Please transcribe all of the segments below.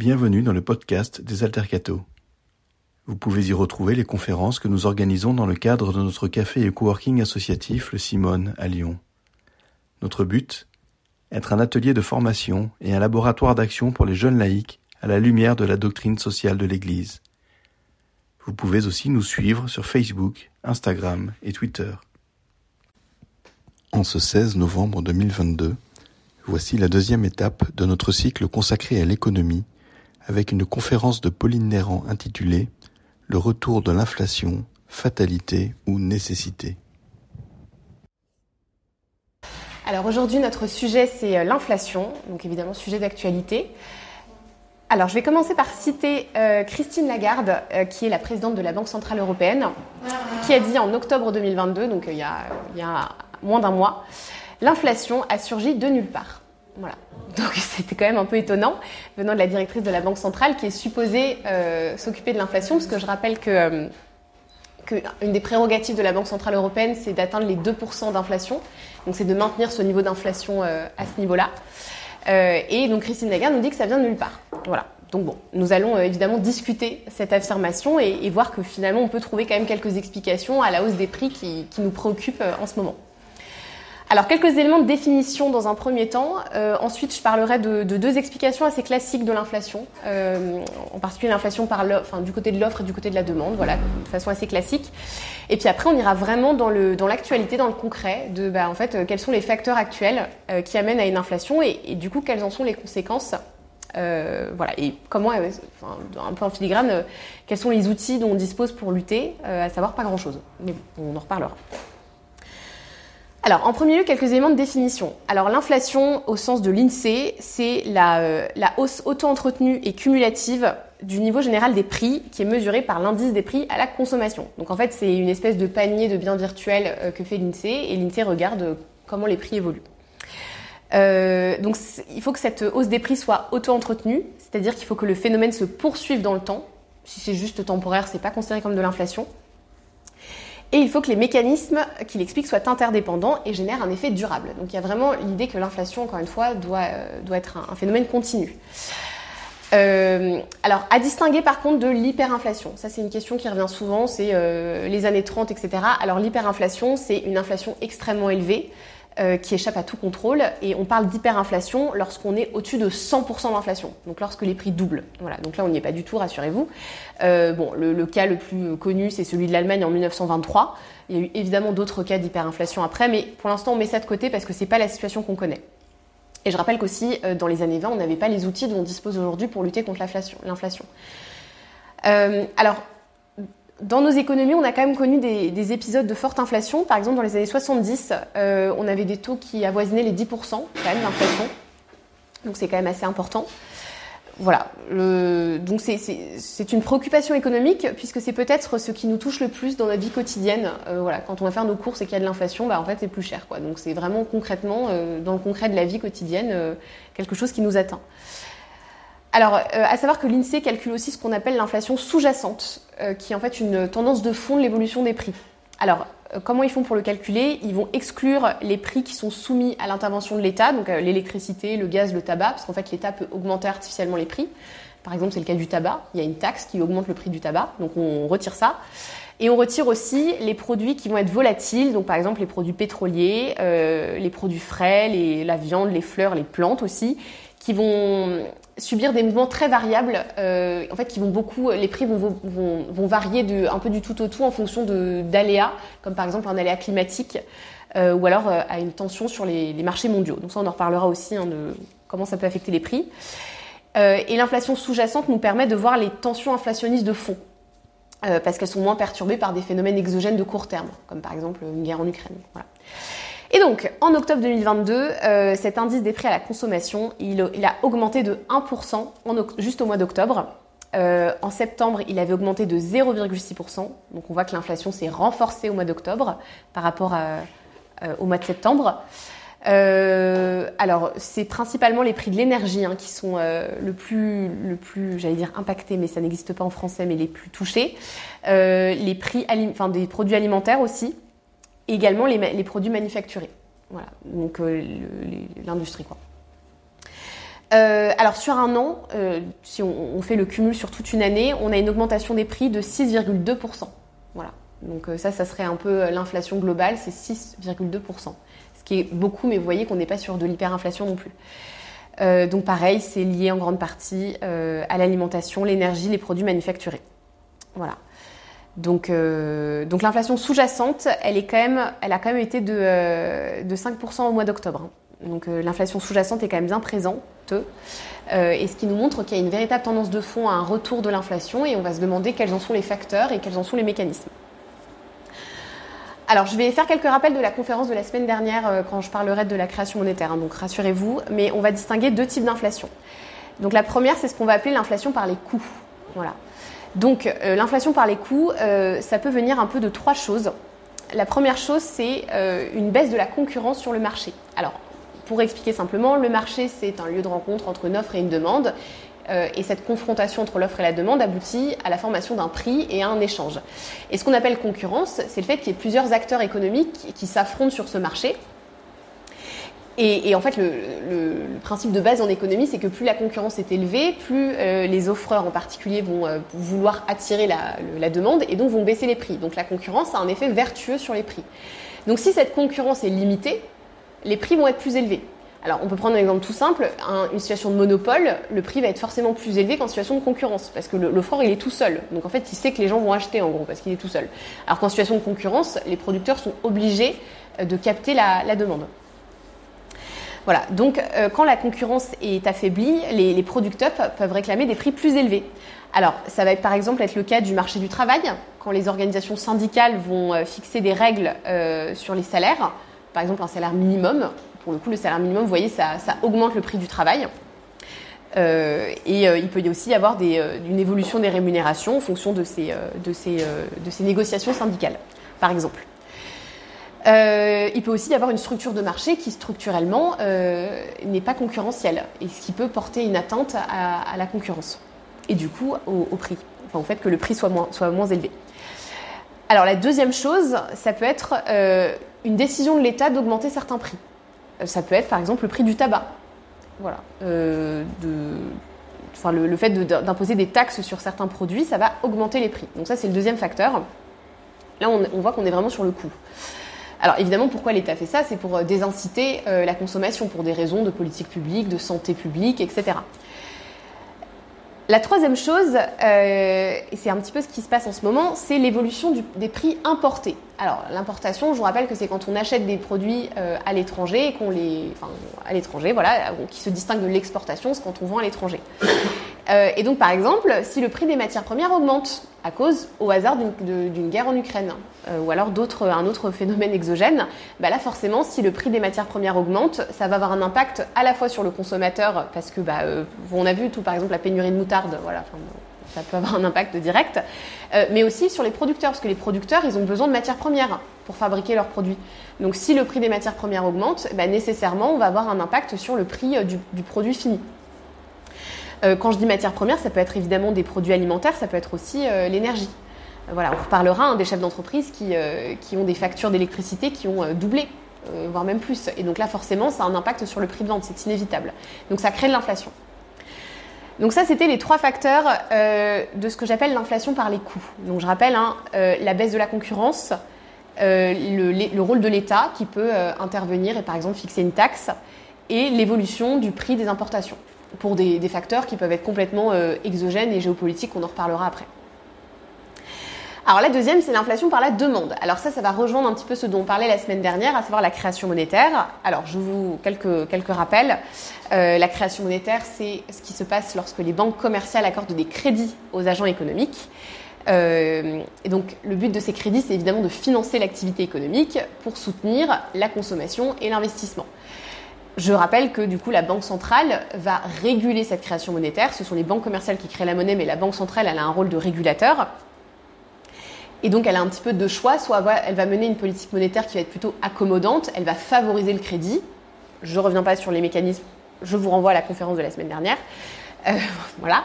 Bienvenue dans le podcast des Altercato. Vous pouvez y retrouver les conférences que nous organisons dans le cadre de notre café et coworking associatif Le Simone à Lyon. Notre but Être un atelier de formation et un laboratoire d'action pour les jeunes laïcs à la lumière de la doctrine sociale de l'Église. Vous pouvez aussi nous suivre sur Facebook, Instagram et Twitter. En ce 16 novembre 2022, voici la deuxième étape de notre cycle consacré à l'économie avec une conférence de Pauline Néran intitulée Le retour de l'inflation, fatalité ou nécessité. Alors aujourd'hui, notre sujet, c'est euh, l'inflation, donc évidemment sujet d'actualité. Alors je vais commencer par citer euh, Christine Lagarde, euh, qui est la présidente de la Banque Centrale Européenne, qui a dit en octobre 2022, donc il y a, il y a moins d'un mois, l'inflation a surgi de nulle part. Voilà. Donc c'était quand même un peu étonnant venant de la directrice de la Banque centrale qui est supposée euh, s'occuper de l'inflation, parce que je rappelle que, euh, des prérogatives de la Banque centrale européenne, c'est d'atteindre les 2% d'inflation. Donc c'est de maintenir ce niveau d'inflation euh, à ce niveau-là. Et donc Christine Lagarde nous dit que ça vient de nulle part. Voilà. Donc bon, nous allons évidemment discuter cette affirmation et, et, voir que finalement on peut trouver quand même quelques explications à la hausse des prix qui, qui nous préoccupent en ce moment. Alors, quelques éléments de définition dans un premier temps. Euh, ensuite, je parlerai de, de, deux explications assez classiques de l'inflation, euh, en particulier l'inflation par du côté de l'offre et du côté de la demande, voilà, de façon assez classique. Et puis après, on ira vraiment dans l'actualité, dans, le concret, de bah, en fait, euh, quels sont les facteurs actuels qui amènent à une inflation et, du coup, quelles en sont les conséquences. Voilà, et comment, un peu en filigrane, quels sont les outils dont on dispose pour lutter, à savoir pas grand-chose. Mais on en reparlera. Alors, en premier lieu, quelques éléments de définition. Alors, l'inflation, au sens de l'INSEE, c'est la, euh, hausse auto-entretenue et cumulative du niveau général des prix qui est mesuré par l'indice des prix à la consommation. Donc, en fait, c'est une espèce de panier de biens virtuels euh, que fait l'INSEE et l'INSEE regarde euh, comment les prix évoluent. Donc, il faut que cette hausse des prix soit auto-entretenue, c'est-à-dire qu'il faut que le phénomène se poursuive dans le temps. Si c'est juste temporaire, c'est pas considéré comme de l'inflation. Et il faut que les mécanismes qui l'expliquent soient interdépendants et génèrent un effet durable. Donc il y a vraiment l'idée que l'inflation, encore une fois, doit, euh, être un, un, phénomène continu. Euh, alors, à distinguer par contre de l'hyperinflation. Ça, c'est une question qui revient souvent, c'est euh, les années 30, etc. Alors, l'hyperinflation, c'est une inflation extrêmement élevée euh, qui échappe à tout contrôle. Et on parle d'hyperinflation lorsqu'on est au-dessus de 100% d'inflation, donc lorsque les prix doublent. Voilà, donc là on n'y est pas du tout, rassurez-vous. Euh, bon, le, cas le plus connu, c'est celui de l'Allemagne en 1923. Il y a eu évidemment d'autres cas d'hyperinflation après, mais pour l'instant on met ça de côté parce que c'est pas la situation qu'on connaît. Et je rappelle qu'aussi, euh, dans les années 20, on n'avait pas les outils dont on dispose aujourd'hui pour lutter contre l'inflation. Alors, dans nos économies, on a quand même connu des, des, épisodes de forte inflation. Par exemple, dans les années 70, euh, on avait des taux qui avoisinaient les 10% quand même d'inflation. Donc c'est quand même assez important. Voilà. Le, donc c'est une préoccupation économique puisque c'est peut-être ce qui nous touche le plus dans notre vie quotidienne. Euh, voilà. Quand on va faire nos courses et qu'il y a de l'inflation, bah, en fait c'est plus cher. Quoi. Donc c'est vraiment concrètement, euh, dans le concret de la vie quotidienne, euh, quelque chose qui nous atteint. Alors, euh, à savoir que l'INSEE calcule aussi ce qu'on appelle l'inflation sous-jacente, euh, qui est en fait une tendance de fond de l'évolution des prix. Alors, euh, comment ils font pour le calculer? Ils vont exclure les prix qui sont soumis à l'intervention de l'État, donc l'électricité, le gaz, le tabac, parce qu'en fait l'État peut augmenter artificiellement les prix. Par exemple, c'est le cas du tabac. Il y a une taxe qui augmente le prix du tabac, donc on retire ça. Et on retire aussi les produits qui vont être volatiles, donc par exemple les produits pétroliers, les produits frais, la viande, les fleurs, les plantes aussi, qui vont subir des mouvements très variables, euh, en fait, qui vont beaucoup, les prix vont, varier un peu du tout au tout en fonction d'aléas, comme par exemple un aléa climatique, euh, ou alors euh, à une tension sur les, marchés mondiaux. Donc ça, on en reparlera aussi hein, de comment ça peut affecter les prix. Et l'inflation sous-jacente nous permet de voir les tensions inflationnistes de fond, parce qu'elles sont moins perturbées par des phénomènes exogènes de court terme, comme par exemple une guerre en Ukraine. Voilà. Et donc, en octobre 2022, euh, cet indice des prix à la consommation, il, a augmenté de 1% en, juste au mois d'octobre. Euh, en septembre, il avait augmenté de 0,6%. Donc, on voit que l'inflation s'est renforcée au mois d'octobre par rapport euh, au mois de septembre. Alors, c'est principalement les prix de l'énergie hein, qui sont le plus, j'allais dire impactés, mais ça n'existe pas en français, mais les plus touchés. Les prix, des produits alimentaires aussi également les, produits manufacturés. Voilà, donc euh, l'industrie quoi. Euh, alors sur un an, euh, si on, fait le cumul sur toute une année, on a une augmentation des prix de 6,2%. Voilà. Donc ça, ça serait un peu l'inflation globale, c'est 6,2%. Ce qui est beaucoup, mais vous voyez qu'on n'est pas sur de l'hyperinflation non plus. Donc pareil, c'est lié en grande partie à l'alimentation, l'énergie, les produits manufacturés. Voilà. Donc, euh, donc l'inflation sous-jacente, elle, a quand même été de, euh, de 5% au mois d'octobre. Donc euh, l'inflation sous-jacente est quand même bien présente. et ce qui nous montre qu'il y a une véritable tendance de fond à un retour de l'inflation et on va se demander quels en sont les facteurs et quels en sont les mécanismes. Alors, je vais faire quelques rappels de la conférence de la semaine dernière euh, quand je parlerai de la création monétaire, hein, donc rassurez-vous, mais on va distinguer deux types d'inflation. Donc, la première, c'est ce qu'on va appeler l'inflation par les coûts. Voilà. Donc, euh, l'inflation par les coûts, euh, ça peut venir un peu de trois choses. La première chose, c'est euh, une baisse de la concurrence sur le marché. Alors, pour expliquer simplement, le marché, c'est un lieu de rencontre entre une offre et une demande. Et cette confrontation entre l'offre et la demande aboutit à la formation d'un prix et à un échange. Et ce qu'on appelle concurrence, c'est le fait qu'il y ait plusieurs acteurs économiques qui s'affrontent sur ce marché. Et, en fait, le, principe de base en économie, c'est que plus la concurrence est élevée, plus euh, les offreurs en particulier vont euh, vouloir attirer la, demande et donc vont baisser les prix. Donc la concurrence a un effet vertueux sur les prix. Donc si cette concurrence est limitée, les prix vont être plus élevés. Alors, on peut prendre un exemple tout simple. Un, une situation de monopole, le prix va être forcément plus élevé qu'en situation de concurrence, parce que l'offreur, il est tout seul. Donc, en fait, il sait que les gens vont acheter, en gros, parce qu'il est tout seul. Alors qu'en situation de concurrence, les producteurs sont obligés de capter la demande. Voilà, donc euh, quand la concurrence est affaiblie, les, les, producteurs peuvent réclamer des prix plus élevés. Alors, ça va être, par exemple être le cas du marché du travail, quand les organisations syndicales vont euh, fixer des règles euh, sur les salaires, par exemple un salaire minimum. Pour le coup, le salaire minimum, vous voyez, ça, augmente le prix du travail. Et il peut y aussi y avoir une évolution des rémunérations en fonction de ces négociations syndicales, par exemple. Euh, il peut aussi y avoir une structure de marché qui structurellement euh, n'est pas concurrentielle et ce qui peut porter une atteinte à, la concurrence et du coup au, prix, enfin au fait que le prix soit moins, élevé. Alors la deuxième chose, ça peut être euh, une décision de l'État d'augmenter certains prix. Ça peut être par exemple le prix du tabac. Voilà. Enfin, le, fait d'imposer de, des taxes sur certains produits, ça va augmenter les prix. Donc ça c'est le deuxième facteur. Là on, on voit qu'on est vraiment sur le coût. Alors évidemment, pourquoi l'État fait ça? C'est pour désinciter euh, la consommation, pour des raisons de politique publique, de santé publique, etc. La troisième chose, euh, et c'est un petit peu ce qui se passe en ce moment, c'est l'évolution des prix importés. Alors l'importation, je vous rappelle que c'est quand on achète des produits euh, à l'étranger qu'on les, enfin à l'étranger, voilà, qui se distingue de l'exportation, c'est quand on vend à l'étranger. Euh, et donc par exemple, si le prix des matières premières augmente à cause, au hasard d'une guerre en Ukraine, euh, ou alors un autre phénomène exogène, bah là forcément, si le prix des matières premières augmente, ça va avoir un impact à la fois sur le consommateur, parce que bah, euh, on a vu tout par exemple la pénurie de moutarde, voilà, ça peut avoir un impact direct, mais aussi sur les producteurs, parce que les producteurs, ils ont besoin de matières premières pour fabriquer leurs produits. Donc si le prix des matières premières augmente, bah, nécessairement, on va avoir un impact sur le prix du produit fini. Euh, quand je dis matières premières, ça peut être évidemment des produits alimentaires, ça peut être aussi euh, l'énergie. Voilà, on reparlera hein, des chefs d'entreprise qui, euh, qui, ont des factures d'électricité qui ont doublé, voire même plus. Et donc là, forcément, ça a un impact sur le prix de vente, c'est inévitable. Donc ça crée de l'inflation. Donc ça, c'était les trois facteurs euh, de ce que j'appelle l'inflation par les coûts. Donc je rappelle hein, euh, la baisse de la concurrence, euh, le, rôle de l'État qui peut intervenir et par exemple fixer une taxe, et l'évolution du prix des importations pour des, facteurs qui peuvent être complètement exogènes et géopolitiques, on en reparlera après. Alors la deuxième, c'est l'inflation par la demande. Alors ça, ça va rejoindre un petit peu ce dont on parlait la semaine dernière, à savoir la création monétaire. Alors je vous quelques quelques rappels. Euh, la création monétaire, c'est ce qui se passe lorsque les banques commerciales accordent des crédits aux agents économiques. Euh, et donc le but de ces crédits, c'est évidemment de financer l'activité économique pour soutenir la consommation et l'investissement. Je rappelle que du coup la banque centrale va réguler cette création monétaire. Ce sont les banques commerciales qui créent la monnaie, mais la banque centrale elle a un rôle de régulateur. Et donc, elle a un petit peu de choix. Soit elle va mener une politique monétaire qui va être plutôt accommodante, elle va favoriser le crédit. Je ne reviens pas sur les mécanismes, je vous renvoie à la conférence de la semaine dernière. Euh, voilà.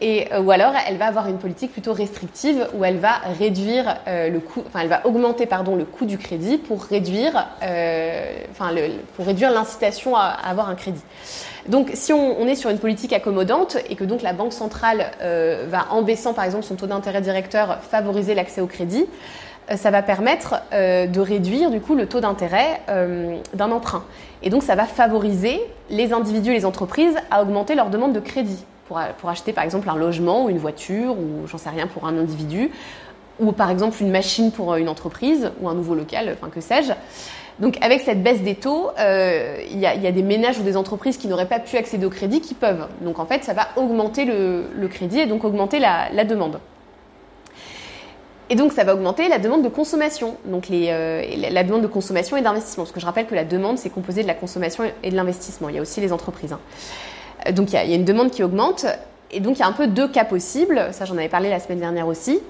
Et, ou alors, elle va avoir une politique plutôt restrictive où elle va réduire le coût, enfin, elle va augmenter pardon le coût du crédit pour réduire, enfin, le, pour réduire l'incitation à, avoir un crédit. Donc, si on, est sur une politique accommodante et que donc la banque centrale va en baissant par exemple son taux d'intérêt directeur favoriser l'accès au crédit, euh, ça va permettre euh, de réduire du coup le taux d'intérêt euh, d'un emprunt. Et donc ça va favoriser les individus et les entreprises à augmenter leur demande de crédit pour, acheter par exemple un logement ou une voiture ou j'en sais rien pour un individu ou par exemple une machine pour une entreprise ou un nouveau local, enfin que sais-je. Donc avec cette baisse des taux, il y, a des ménages ou des entreprises qui n'auraient pas pu accéder au crédit qui peuvent. Donc en fait, ça va augmenter le, crédit et donc augmenter la, demande. Et donc ça va augmenter la demande de consommation, donc euh, la demande de consommation et d'investissement. Parce que je rappelle que la demande, c'est composé de la consommation et de l'investissement. Il y a aussi les entreprises. Hein. Donc il y, a, il y, a, une demande qui augmente. Et donc il y a un peu deux cas possibles. Ça, j'en avais parlé la semaine dernière aussi.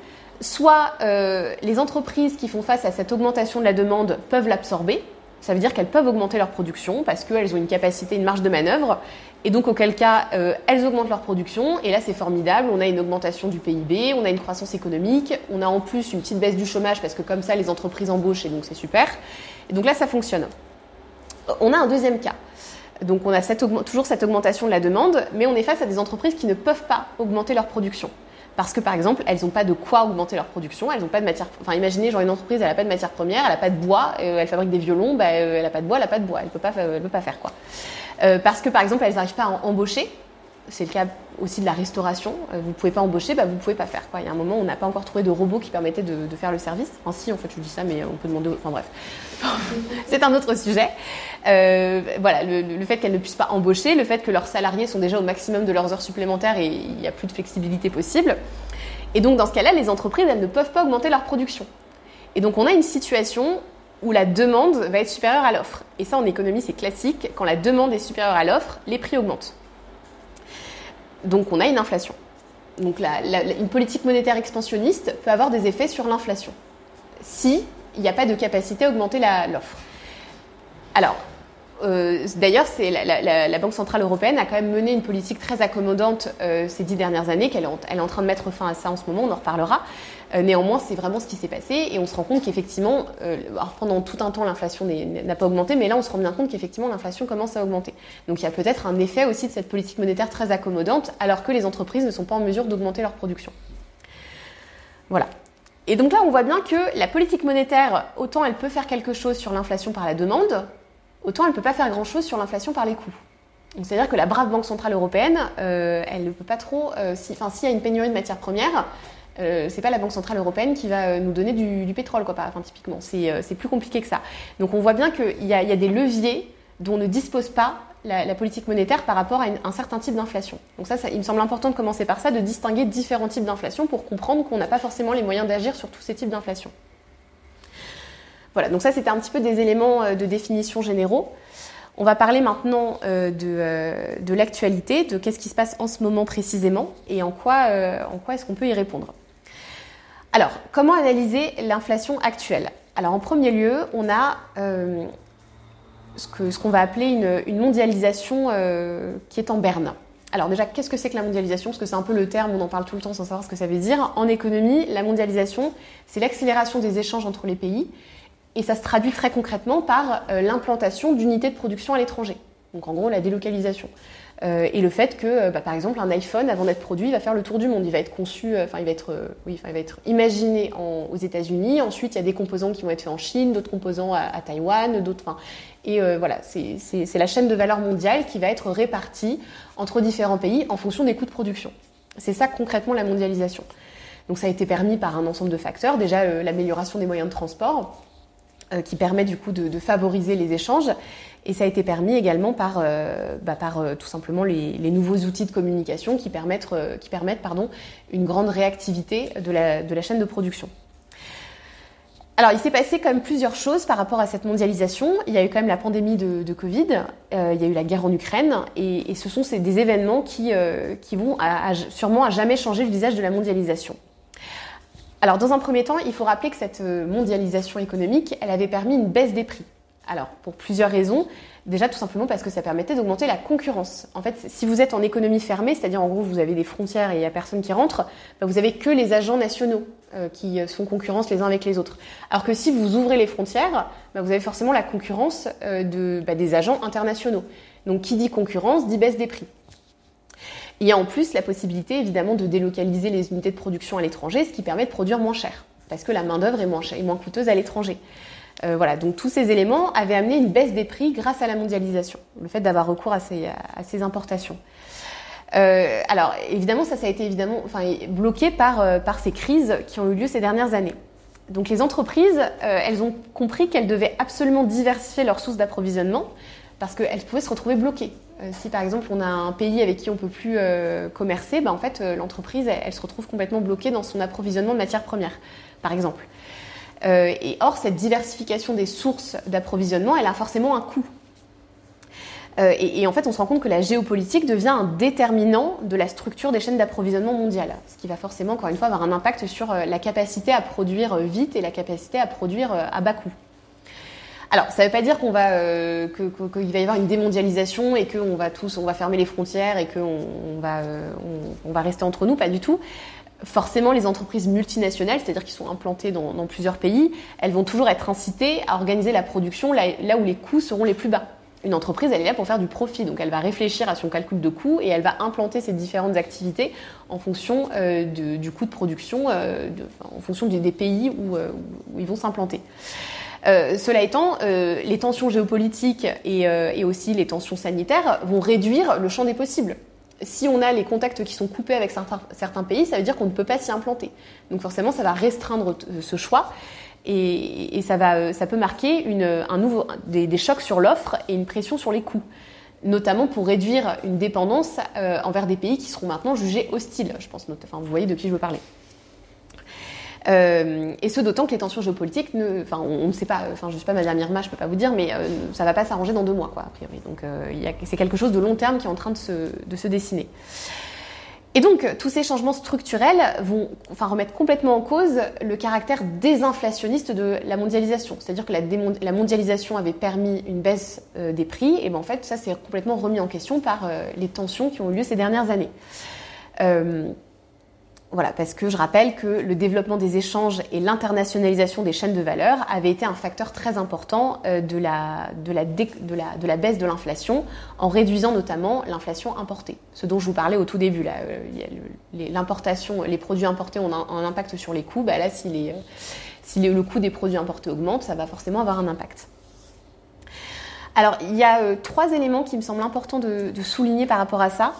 Soit euh, les entreprises qui font face à cette augmentation de la demande peuvent l'absorber. Ça veut dire qu'elles peuvent augmenter leur production parce qu'elles ont une capacité, une marge de manœuvre et donc, auquel cas, euh, elles augmentent leur production. Et là, c'est formidable. On a une augmentation du PIB, on a une croissance économique, on a en plus une petite baisse du chômage parce que comme ça, les entreprises embauchent et donc c'est super. Et donc là, ça fonctionne. On a un deuxième cas. Donc, on a toujours cette augmentation de la demande, mais on est face à des entreprises qui ne peuvent pas augmenter leur production. Parce que par exemple, elles n'ont pas de quoi augmenter leur production, elles n'ont pas de matière. Enfin, imaginez, genre une entreprise, elle n'a pas de matière première, elle n'a pas de bois, euh, elle fabrique des violons, bah, euh, elle n'a pas de bois, elle n'a pas de bois, elle ne peut, pas, peut pas faire quoi. Euh, parce que par exemple, elles n'arrivent pas à embaucher. C'est le cas aussi de la restauration. Vous ne pouvez pas embaucher, bah, vous ne pouvez pas faire. Quoi. Il y a un moment, on n'a pas encore trouvé de robot qui permettait de, de, faire le service. Enfin, si, en fait, je dis ça, mais on peut demander. Enfin, bref. c'est un autre sujet. Euh, voilà, le, le fait qu'elles ne puissent pas embaucher, le fait que leurs salariés sont déjà au maximum de leurs heures supplémentaires et il n'y a plus de flexibilité possible. Et donc, dans ce cas-là, les entreprises, elles ne peuvent pas augmenter leur production. Et donc, on a une situation où la demande va être supérieure à l'offre. Et ça, en économie, c'est classique. Quand la demande est supérieure à l'offre, les prix augmentent. Donc, on a une inflation. Donc, une politique monétaire expansionniste peut avoir des effets sur l'inflation si il n'y a pas de capacité à augmenter l'offre. Alors, euh, d'ailleurs, c'est la, Banque centrale européenne a quand même mené une politique très accommodante euh, ces dix dernières années, qu'elle est, en train de mettre fin à ça en ce moment, on en reparlera. Euh, néanmoins, c'est vraiment ce qui s'est passé et on se rend compte qu'effectivement, pendant tout un temps, l'inflation n'a pas augmenté, mais là, on se rend bien compte qu'effectivement, l'inflation commence à augmenter. Donc, il y a peut-être un effet aussi de cette politique monétaire très accommodante, alors que les entreprises ne sont pas en mesure d'augmenter leur production. Voilà. Et donc là, on voit bien que la politique monétaire, autant elle peut faire quelque chose sur l'inflation par la demande, autant elle ne peut pas faire grand-chose sur l'inflation par les coûts. C'est-à-dire que la brave Banque Centrale Européenne, euh, elle ne peut pas trop... Euh, enfin, s'il y a une pénurie de matières premières, euh, c'est pas la Banque Centrale Européenne qui va euh, nous donner du, pétrole, quoi, enfin, typiquement. C'est plus compliqué que ça. Donc on voit bien qu'il y, y, a des leviers dont ne dispose pas la, politique monétaire par rapport à un certain type d'inflation. Donc ça, il me semble important de commencer par ça, de distinguer différents types d'inflation pour comprendre qu'on n'a pas forcément les moyens d'agir sur tous ces types d'inflation. Voilà, donc ça c'était un petit peu des éléments euh, de définition généraux. On va parler maintenant euh, de, euh, de l'actualité, de qu'est-ce qui se passe en ce moment précisément et en quoi, en quoi est-ce qu'on peut y répondre. Alors, comment analyser l'inflation actuelle? Alors, en premier lieu, on a ce qu'on va appeler une, mondialisation qui est en berne. Alors déjà, qu'est-ce que c'est que la mondialisation? Parce que c'est un peu le terme, on en parle tout le temps sans savoir ce que ça veut dire. En économie, la mondialisation, c'est l'accélération des échanges entre les pays et ça se traduit très concrètement par euh, l'implantation d'unités de production à l'étranger. Donc en gros la délocalisation. Euh, et le fait que, euh, bah, par exemple, un iPhone, avant d'être produit, va faire le tour du monde. Il va être conçu, enfin, il va être, il va être imaginé aux États-Unis. Ensuite, il y a des composants qui vont être faits en Chine, d'autres composants à, à Taïwan, d'autres. Et voilà, c'est la chaîne de valeur mondiale qui va être répartie entre différents pays en fonction des coûts de production. C'est ça concrètement la mondialisation. Donc ça a été permis par un ensemble de facteurs. Déjà, l'amélioration des moyens de transport euh, qui permet du coup de, favoriser les échanges. Et ça a été permis également par, euh, bah, par euh, tout simplement les, nouveaux outils de communication qui permettent, qui permettent pardon, une grande réactivité de la, de la chaîne de production. Alors, il s'est passé quand même plusieurs choses par rapport à cette mondialisation. Il y a eu quand même la pandémie de, Covid, il y a eu la guerre en Ukraine, et, ce sont des événements qui, qui vont sûrement à jamais changer le visage de la mondialisation. Alors, dans un premier temps, il faut rappeler que cette euh, mondialisation économique, elle avait permis une baisse des prix. Alors, pour plusieurs raisons. Déjà, tout simplement parce que ça permettait d'augmenter la concurrence. En fait, si vous êtes en économie fermée, c'est-à-dire en gros vous avez des frontières et il n'y a personne qui rentre, bah, vous avez que les agents nationaux euh, qui euh, sont concurrence les uns avec les autres. Alors que si vous ouvrez les frontières, bah, vous avez forcément la concurrence euh, bah, des agents internationaux. Donc qui dit concurrence dit baisse des prix. Il y a en plus la possibilité évidemment de délocaliser les unités de production à l'étranger, ce qui permet de produire moins cher, parce que la main-d'œuvre est moins coûteuse à l'étranger. Euh, voilà, donc tous ces éléments avaient amené une baisse des prix grâce à la mondialisation, le fait d'avoir recours à ces, importations. Euh, alors évidemment, ça, a été évidemment, enfin, bloqué par, euh, par ces crises qui ont eu lieu ces dernières années. Donc les entreprises, elles ont compris qu'elles devaient absolument diversifier leurs sources d'approvisionnement parce qu'elles pouvaient se retrouver bloquées. Si par exemple on a un pays avec qui on peut plus commercer, ben, en fait l'entreprise elle, elle, se retrouve complètement bloquée dans son approvisionnement de matières premières, par exemple. Euh, et or, cette diversification des sources d'approvisionnement, elle a forcément un coût. Euh, et, en fait, on se rend compte que la géopolitique devient un déterminant de la structure des chaînes d'approvisionnement mondiales, ce qui va forcément, encore une fois, avoir un impact sur euh, la capacité à produire vite et la capacité à produire à bas coût. Alors, ça ne veut pas dire qu'il va y avoir une démondialisation et qu'on va tous, on va fermer les frontières et qu'on on va, on, on va rester entre nous, pas du tout forcément, les entreprises multinationales, c'est-à-dire qui sont implantées dans, plusieurs pays, elles vont toujours être incitées à organiser la production là, où les coûts seront les plus bas. Une entreprise, elle est là pour faire du profit, donc elle va réfléchir à son calcul de coûts et elle va implanter ses différentes activités en fonction euh, du coût de production, euh, en fonction des, pays euh, où, ils vont s'implanter. cela étant, les tensions géopolitiques et aussi les tensions sanitaires vont réduire le champ des possibles si on a les contacts qui sont coupés avec certains, pays, ça veut dire qu'on ne peut pas s'y implanter. Donc forcément, ça va restreindre ce choix et, ça, va, ça peut marquer un nouveau, des, chocs sur l'offre et une pression sur les coûts, notamment pour réduire une dépendance euh, envers des pays qui seront maintenant jugés hostiles. Je pense, enfin, vous voyez de qui je veux parler. Euh, et ce d'autant que les tensions géopolitiques, ne, enfin, on, ne sait pas, enfin, je suis pas Madame Irma, je peux pas vous dire, mais euh, ça va pas s'arranger dans deux mois, quoi, a priori. Donc, euh, c'est quelque chose de long terme qui est en train de se, de se dessiner. Et donc, tous ces changements structurels vont enfin, remettre complètement en cause le caractère désinflationniste de la mondialisation. C'est-à-dire que la, la, mondialisation avait permis une baisse euh, des prix, et ben en fait, ça s'est complètement remis en question par euh, les tensions qui ont eu lieu ces dernières années. Euh, voilà, parce que je rappelle que le développement des échanges et l'internationalisation des chaînes de valeur avait été un facteur très important euh, de la, baisse de l'inflation, en réduisant notamment l'inflation importée. Ce dont je vous parlais au tout début, euh, l'importation, les, produits importés ont un, impact sur les coûts. Bah là, si, si le coût des produits importés augmente, ça va forcément avoir un impact. Alors, il y a euh, trois éléments qui me semblent importants de souligner par rapport à ça.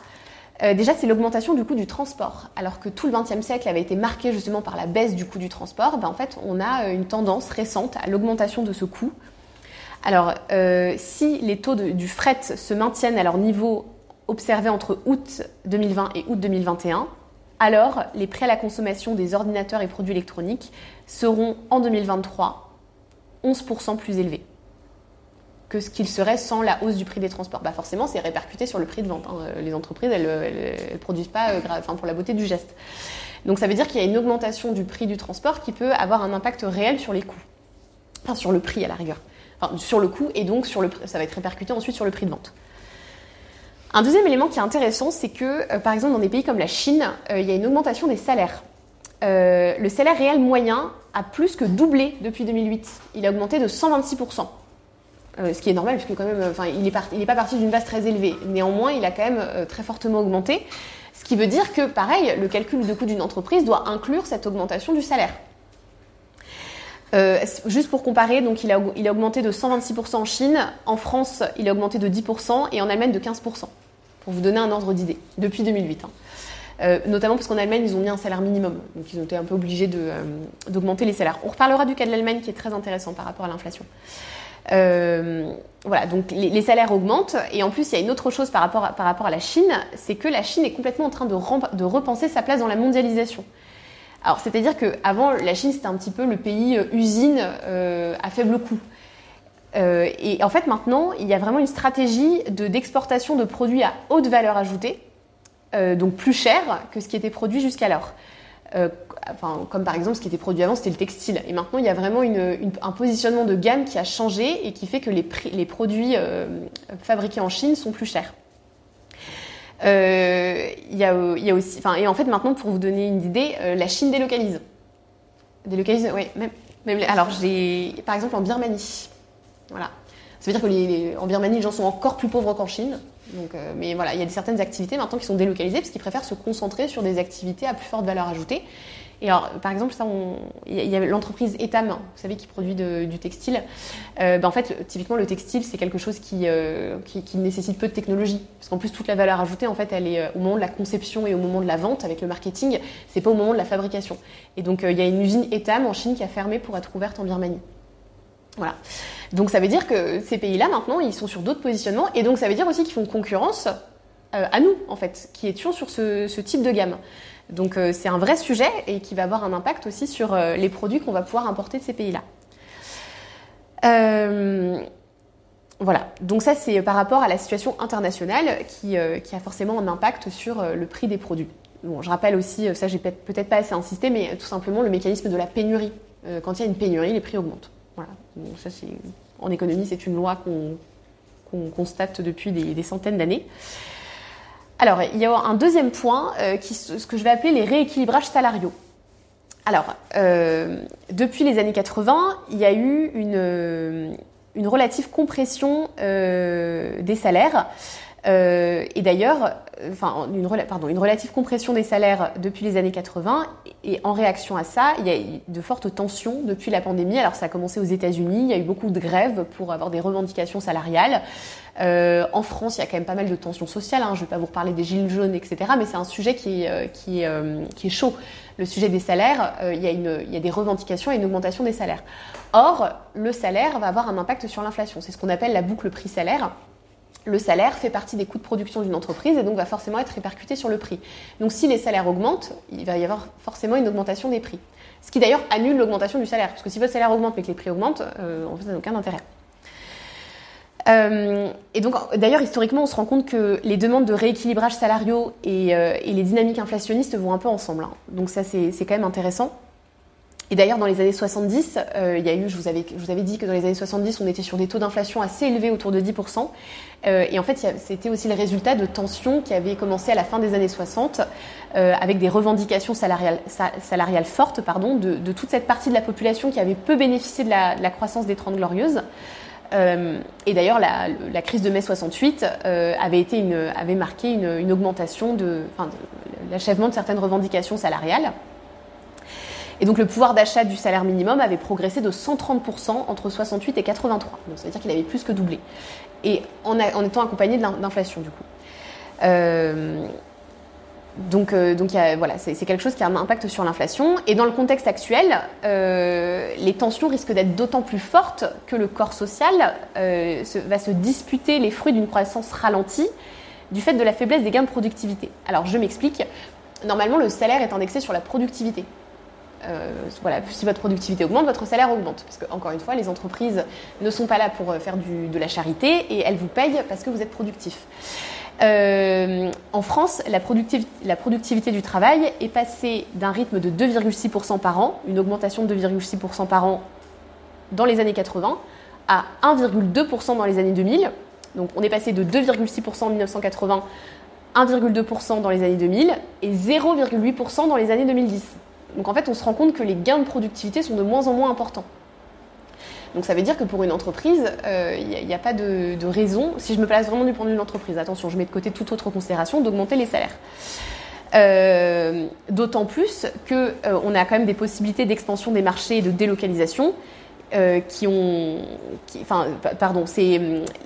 Euh, déjà, c'est l'augmentation du coût du transport. Alors que tout le XXe siècle avait été marqué justement par la baisse du coût du transport, ben, en fait, on a euh, une tendance récente à l'augmentation de ce coût. Alors, euh, si les taux du fret se maintiennent à leur niveau observé entre août 2020 et août 2021, alors les prix à la consommation des ordinateurs et produits électroniques seront en 2023 11% plus élevés que ce qu'il serait sans la hausse du prix des transports. Bah forcément, c'est répercuté sur le prix de vente. Hein. Les entreprises, elles ne produisent pas euh, enfin, pour la beauté du geste. Donc ça veut dire qu'il y a une augmentation du prix du transport qui peut avoir un impact réel sur les coûts. Enfin, sur le prix à la rigueur. Enfin, sur le coût et donc sur le, ça va être répercuté ensuite sur le prix de vente. Un deuxième élément qui est intéressant, c'est que, euh, par exemple, dans des pays comme la Chine, euh, il y a une augmentation des salaires. le salaire réel moyen a plus que doublé depuis 2008. Il a augmenté de 126%. Euh, ce qui est normal puisque quand même, enfin, il n'est pas parti d'une base très élevée. Néanmoins, il a quand même euh, très fortement augmenté, ce qui veut dire que, pareil, le calcul de coût d'une entreprise doit inclure cette augmentation du salaire. Euh, juste pour comparer, donc il a, augmenté de 126% en Chine, en France il a augmenté de 10% et en Allemagne de 15%, pour vous donner un ordre d'idée, depuis 2008. Hein. Notamment parce qu'en Allemagne, ils ont mis un salaire minimum. Donc, ils ont été un peu obligés d'augmenter les salaires. On reparlera du cas de l'Allemagne qui est très intéressant par rapport à l'inflation. Euh, voilà, donc les, salaires augmentent. Et en plus, il y a une autre chose par rapport à, la Chine, c'est que la Chine est complètement en train de, de repenser sa place dans la mondialisation. Alors, c'est-à-dire qu'avant, la Chine, c'était un petit peu le pays euh, usine euh, à faible coût. Et en fait, maintenant, il y a vraiment une stratégie d'exportation de, produits à haute valeur ajoutée, donc plus cher que ce qui était produit jusqu'alors. Enfin, comme par exemple ce qui était produit avant, c'était le textile. Et maintenant, il y a vraiment un positionnement de gamme qui a changé et qui fait que les, les produits fabriqués en Chine sont plus chers. Il y, a, aussi, enfin, et en fait, maintenant, pour vous donner une idée, la Chine délocalise. Délocalise, oui, même, même. Alors, j'ai, par exemple, en Birmanie, voilà. Ça veut dire que les, en Birmanie, les gens sont encore plus pauvres qu'en Chine. Euh, mais voilà, il y a certaines activités maintenant qui sont délocalisées parce qu'ils préfèrent se concentrer sur des activités à plus forte valeur ajoutée. Et alors, par exemple, il y a l'entreprise Etam, vous savez, qui produit du textile. Euh, ben, en fait, typiquement, le textile, c'est quelque chose euh, qui, qui, nécessite peu de technologie. Parce qu'en plus, toute la valeur ajoutée, en fait, elle est au moment de la conception et au moment de la vente avec le marketing. C'est pas au moment de la fabrication. Et donc, il y a une usine Etam en Chine qui a fermé pour être ouverte en Birmanie. Voilà. Donc ça veut dire que ces pays-là, maintenant, ils sont sur d'autres positionnements. Et donc ça veut dire aussi qu'ils font concurrence euh, à nous, en fait, qui étions sur ce, type de gamme. Donc euh, c'est un vrai sujet et qui va avoir un impact aussi sur euh, les produits qu'on va pouvoir importer de ces pays-là. voilà, donc ça c'est par rapport à la situation internationale qui, a forcément un impact sur le prix des produits. Bon, je rappelle aussi, ça j'ai peut-être pas assez insisté, mais tout simplement le mécanisme de la pénurie. quand il y a une pénurie, les prix augmentent. Voilà. ça, c'est, en économie, c'est une loi qu'on, constate depuis des, centaines d'années. Alors, il y a un deuxième point, euh, ce que je vais appeler les rééquilibrages salariaux. Alors, euh, depuis les années 80, il y a eu une, une relative compression euh, des salaires. Euh, et d'ailleurs, enfin, une, pardon, une relative compression des salaires depuis les années 80. Et en réaction à ça, il y a eu de fortes tensions depuis la pandémie. Alors, ça a commencé aux États-Unis. Il y a eu beaucoup de grèves pour avoir des revendications salariales. Euh, en France, il y a quand même pas mal de tensions sociales. Hein. Je ne vais pas vous reparler des gilets jaunes, etc. Mais c'est un sujet qui est, euh, euh, chaud. Le sujet des salaires, il, y a il y a des revendications et une augmentation des salaires. Or, le salaire va avoir un impact sur l'inflation. C'est ce qu'on appelle la boucle prix-salaire le salaire fait partie des coûts de production d'une entreprise et donc va forcément être répercuté sur le prix. Donc si les salaires augmentent, il va y avoir forcément une augmentation des prix. Ce qui d'ailleurs annule l'augmentation du salaire, parce que si votre salaire augmente mais que les prix augmentent, euh, en fait, ça n'a aucun intérêt. Euh, et donc, d'ailleurs, historiquement, on se rend compte que les demandes de rééquilibrage salariaux et, euh, les dynamiques inflationnistes vont un peu ensemble. Hein. Donc ça, c'est quand même intéressant. Et d'ailleurs, dans les années 70, euh, il y a eu, je vous, avais, dit que dans les années 70, on était sur des taux d'inflation assez élevés, autour de 10%. Euh, et en fait, c'était aussi le résultat de tensions qui avaient commencé à la fin des années 60, euh, avec des revendications salariales, fortes pardon, de, toute cette partie de la population qui avait peu bénéficié de la, croissance des Trente Glorieuses. Et d'ailleurs, la, crise de mai 68 euh, avait, été avait marqué une, augmentation de l'achèvement de certaines revendications salariales. Et donc le pouvoir d'achat du salaire minimum avait progressé de 130% entre 68 et 83. Donc ça veut dire qu'il avait plus que doublé. Et en, étant accompagné de l'inflation du coup. Euh, donc, euh, voilà, c'est quelque chose qui a un impact sur l'inflation. Et dans le contexte actuel, euh, les tensions risquent d'être d'autant plus fortes que le corps social va se disputer les fruits d'une croissance ralentie du fait de la faiblesse des gains de productivité. Alors je m'explique. Normalement, le salaire est indexé sur la productivité. Euh, voilà, si votre productivité augmente, votre salaire augmente. Parce que, encore une fois, les entreprises ne sont pas là pour euh, faire de la charité et elles vous payent parce que vous êtes productif. Euh, en France, la, la, productivité du travail est passée d'un rythme de 2,6% par an, une augmentation de 2,6% par an dans les années 80, à 1,2% dans les années 2000. Donc on est passé de 2,6% en 1980, 1,2% dans les années 2000 et 0,8% dans les années 2010. Donc en fait, on se rend compte que les gains de productivité sont de moins en moins importants. Donc ça veut dire que pour une entreprise, il euh, n'y a, pas de, raison, si je me place vraiment du point de vue de l'entreprise, attention, je mets de côté toute autre considération, d'augmenter les salaires. Euh, d'autant plus qu'on euh, a quand même des possibilités d'expansion des marchés et de délocalisation qui ont, enfin, pardon, c'est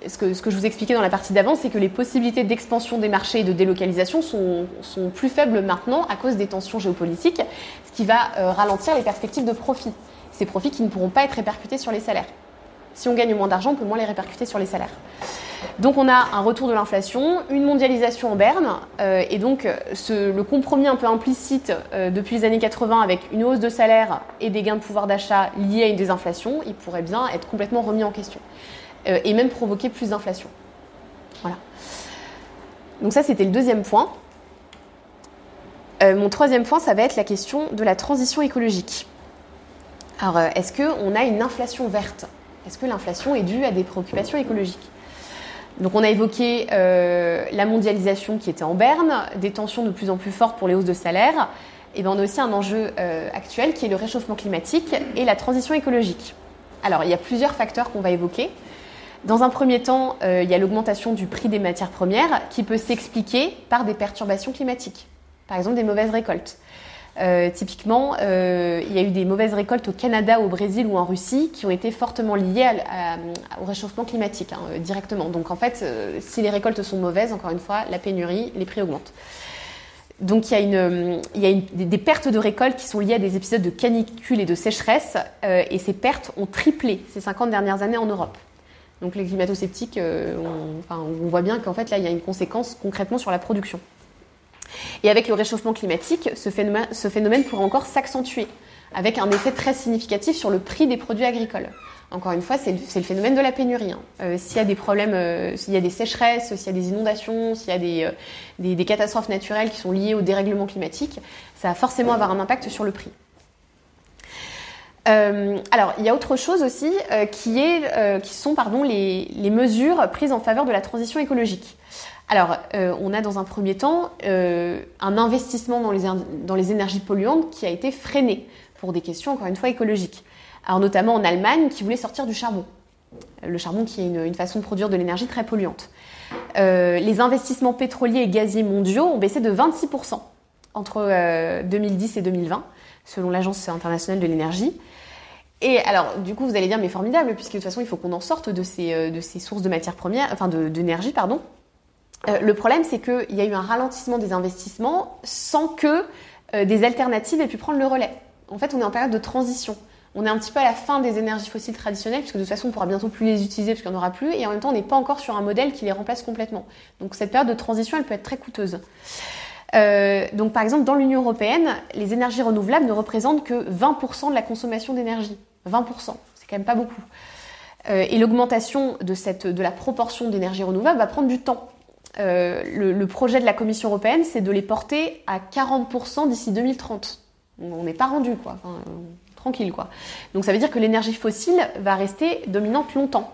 ce que, ce que je vous expliquais dans la partie d'avant, c'est que les possibilités d'expansion des marchés et de délocalisation sont, sont, plus faibles maintenant à cause des tensions géopolitiques, qui va euh, ralentir les perspectives de profit. Ces profits qui ne pourront pas être répercutés sur les salaires. Si on gagne moins d'argent, on peut moins les répercuter sur les salaires. Donc on a un retour de l'inflation, une mondialisation en berne, euh, et donc le compromis un peu implicite euh, depuis les années 80 avec une hausse de salaire et des gains de pouvoir d'achat liés à une désinflation, il pourrait bien être complètement remis en question, et même provoquer plus d'inflation. Voilà. Donc ça c'était le deuxième point. mon troisième point, ça va être la question de la transition écologique. Alors, est-ce qu'on a une inflation verte? Est-ce que l'inflation est due à des préoccupations écologiques? Donc on a évoqué la mondialisation qui était en berne, des tensions de plus en plus fortes pour les hausses de salaire, et bien on a aussi un enjeu actuel qui est le réchauffement climatique et la transition écologique. Alors il y a plusieurs facteurs qu'on va évoquer. Dans un premier temps, euh, il y a l'augmentation du prix des matières premières qui peut s'expliquer par des perturbations climatiques, par exemple des mauvaises récoltes. Euh, typiquement, euh, il y a eu des mauvaises récoltes au Canada, au Brésil ou en Russie qui ont été fortement liées au réchauffement climatique hein, directement. Donc en fait, si les récoltes sont mauvaises, encore une fois, la pénurie, les prix augmentent. Donc il y a, des pertes de récoltes qui sont liées à des épisodes de canicule et de sécheresse, et ces pertes ont triplé ces 50 dernières années en Europe. Donc les climato-sceptiques, euh, on, voit bien qu'en fait là, il y a une conséquence concrètement sur la production. Et avec le réchauffement climatique, ce phénomène, pourrait encore s'accentuer, avec un effet très significatif sur le prix des produits agricoles. Encore une fois, c'est le, phénomène de la pénurie. Hein. Euh, s'il y a des problèmes, euh, s'il y a des sécheresses, s'il y a des inondations, s'il y a des, catastrophes naturelles qui sont liées au dérèglement climatique, ça va forcément avoir un impact sur le prix. Euh, alors, il y a autre chose aussi euh, qui, est, euh, qui sont pardon, les, mesures prises en faveur de la transition écologique. Alors, on a dans un premier temps un investissement dans les, énergies polluantes qui a été freiné pour des questions, encore une fois, écologiques. Alors, notamment en Allemagne, qui voulait sortir du charbon. Le charbon qui est une, façon de produire de l'énergie très polluante. les investissements pétroliers et gaziers mondiaux ont baissé de 26% entre 2010 et 2020, selon l'Agence internationale de l'énergie. Et alors, du coup, vous allez dire, mais formidable, puisque de toute façon, il faut qu'on en sorte de ces, euh, de ces sources de matières premières, enfin d'énergie, pardon. Euh, le problème, c'est qu'il y a eu un ralentissement des investissements sans que euh, des alternatives aient pu prendre le relais. En fait, on est en période de transition. On est un petit peu à la fin des énergies fossiles traditionnelles, puisque de toute façon, on pourra bientôt plus les utiliser, puisqu'il n'y en aura plus, et en même temps, on n'est pas encore sur un modèle qui les remplace complètement. Donc, cette période de transition, elle peut être très coûteuse. Euh, donc par exemple, dans l'Union européenne, les énergies renouvelables ne représentent que 20% de la consommation d'énergie. 20%, c'est quand même pas beaucoup. Et l'augmentation de, de la proportion d'énergie renouvelable va prendre du temps. Euh, le, projet de la Commission européenne, c'est de les porter à 40% d'ici 2030. On n'est pas rendu, quoi. tranquille, quoi. Donc ça veut dire que l'énergie fossile va rester dominante longtemps.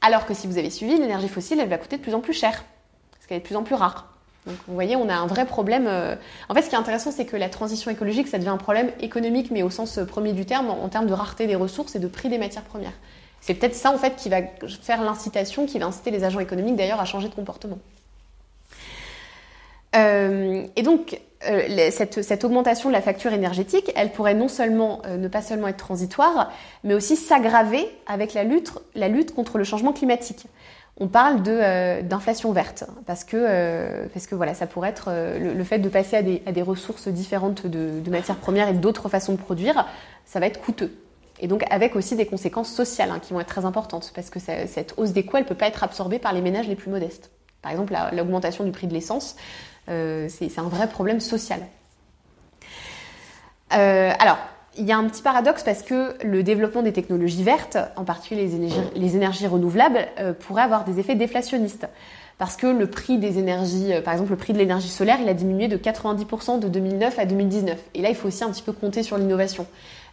Alors que si vous avez suivi, l'énergie fossile, elle va coûter de plus en plus cher. Parce qu'elle est de plus en plus rare. Donc vous voyez, on a un vrai problème. Euh, en fait, ce qui est intéressant, c'est que la transition écologique, ça devient un problème économique, mais au sens euh, premier du terme, en, termes de rareté des ressources et de prix des matières premières. C'est peut-être ça, en fait, qui va faire l'incitation, qui va inciter les agents économiques, d'ailleurs, à changer de comportement. Euh, et donc, cette, augmentation de la facture énergétique, elle pourrait non seulement ne pas seulement être transitoire, mais aussi s'aggraver avec la lutte, la lutte contre le changement climatique. On parle euh, d'inflation verte parce que euh, parce que voilà ça pourrait être euh, le, fait de passer à des, ressources différentes de, matières premières et d'autres façons de produire ça va être coûteux. Et donc avec aussi des conséquences sociales hein, qui vont être très importantes parce que cette hausse des coûts elle peut pas être absorbée par les ménages les plus modestes. Par exemple l'augmentation du prix de l'essence c'est un vrai problème social alors il y a un petit paradoxe parce que le développement des technologies vertes, en particulier les énergies, renouvelables, euh, pourrait avoir des effets déflationnistes. Parce que le prix des énergies, euh, par exemple le prix de l'énergie solaire, il a diminué de 90% de 2009 à 2019. Et là, il faut aussi un petit peu compter sur l'innovation.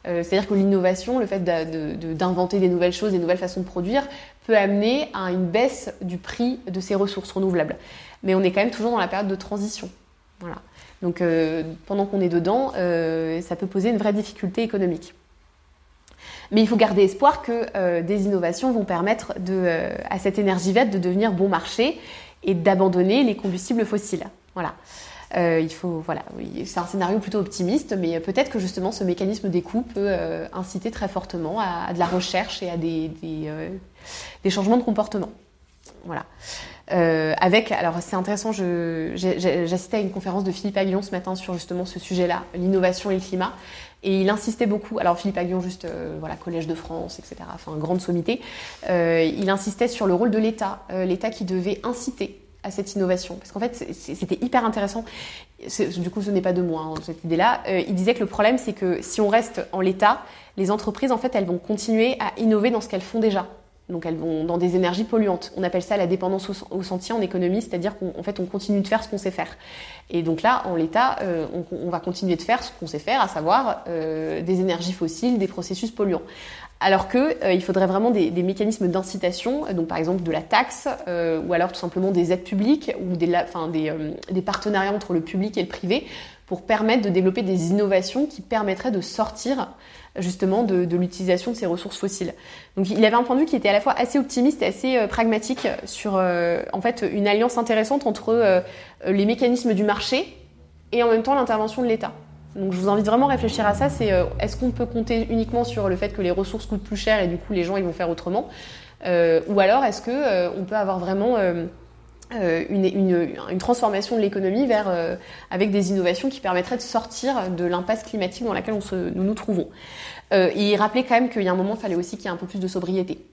Euh, c'est-à-dire que l'innovation, le fait d'inventer des nouvelles choses, des nouvelles façons de produire, peut amener à une baisse du prix de ces ressources renouvelables. Mais on est quand même toujours dans la période de transition. Voilà. Donc euh, pendant qu'on est dedans, euh, ça peut poser une vraie difficulté économique. Mais il faut garder espoir que euh, des innovations vont permettre à cette énergie verte de devenir bon marché et d'abandonner les combustibles fossiles. Voilà. il faut, voilà, c'est un scénario plutôt optimiste, mais peut-être que justement ce mécanisme des coûts peut inciter très fortement à, de la recherche et à des, des changements de comportement. Voilà. Euh, avec, alors c'est intéressant, j'assistais à une conférence de Philippe Aguillon ce matin sur justement ce sujet-là, l'innovation et le climat. Et il insistait beaucoup, alors Philippe Aguillon, juste euh, voilà, Collège de France, etc., enfin grande sommité, euh, il insistait sur le rôle de l'État, l'État qui devait inciter à cette innovation. Parce qu'en fait, c'était hyper intéressant. Du coup, ce n'est pas de moi, hein, cette idée-là. il disait que le problème, c'est que si on reste en l'état, les entreprises, en fait, elles vont continuer à innover dans ce qu'elles font déjà. Donc elles vont dans des énergies polluantes. On appelle ça la dépendance au, sentier en économie, c'est-à-dire qu'en fait on continue de faire ce qu'on sait faire. Et donc là, en l'état, euh, on, va continuer de faire ce qu'on sait faire, à savoir euh, des énergies fossiles, des processus polluants. Alors que euh, il faudrait vraiment des, mécanismes d'incitation, donc par exemple de la taxe, ou alors tout simplement des aides publiques ou des, partenariats entre le public et le privé pour permettre de développer des innovations qui permettraient de sortir justement de, l'utilisation de ces ressources fossiles. Donc il avait un point de vue qui était à la fois assez optimiste et assez euh, pragmatique sur euh, en fait une alliance intéressante entre euh, les mécanismes du marché et en même temps l'intervention de l'État. Donc je vous invite vraiment à réfléchir à ça, c'est est-ce qu'on peut compter uniquement sur le fait que les ressources coûtent plus cher et du coup les gens ils vont faire autrement? Ou alors est-ce que on peut avoir vraiment euh, une, une, transformation de l'économie vers euh, avec des innovations qui permettraient de sortir de l'impasse climatique dans laquelle on se, nous nous trouvons? Euh, et il rappelait quand même qu'il y a un moment, il fallait aussi qu'il y ait un peu plus de sobriété.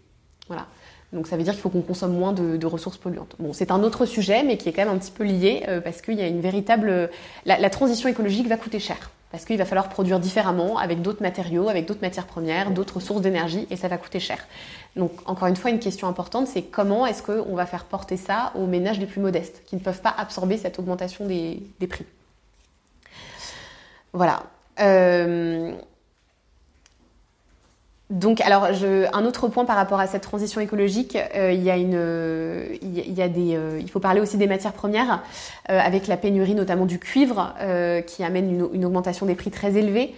Voilà. Donc ça veut dire qu'il faut qu'on consomme moins de, ressources polluantes. Bon, c'est un autre sujet, mais qui est quand même un petit peu lié euh, parce qu'il y a une véritable la, transition écologique va coûter cher parce qu'il va falloir produire différemment avec d'autres matériaux, avec d'autres matières premières, d'autres sources d'énergie et ça va coûter cher. Donc encore une fois, une question importante, c'est comment est-ce qu'on va faire porter ça aux ménages les plus modestes qui ne peuvent pas absorber cette augmentation des, prix. Voilà. Euh, donc, alors, je, un autre point par rapport à cette transition écologique, euh, il y a une, il y a des, euh, il faut parler aussi des matières premières, euh, avec la pénurie notamment du cuivre, qui amène une, augmentation des prix très élevés.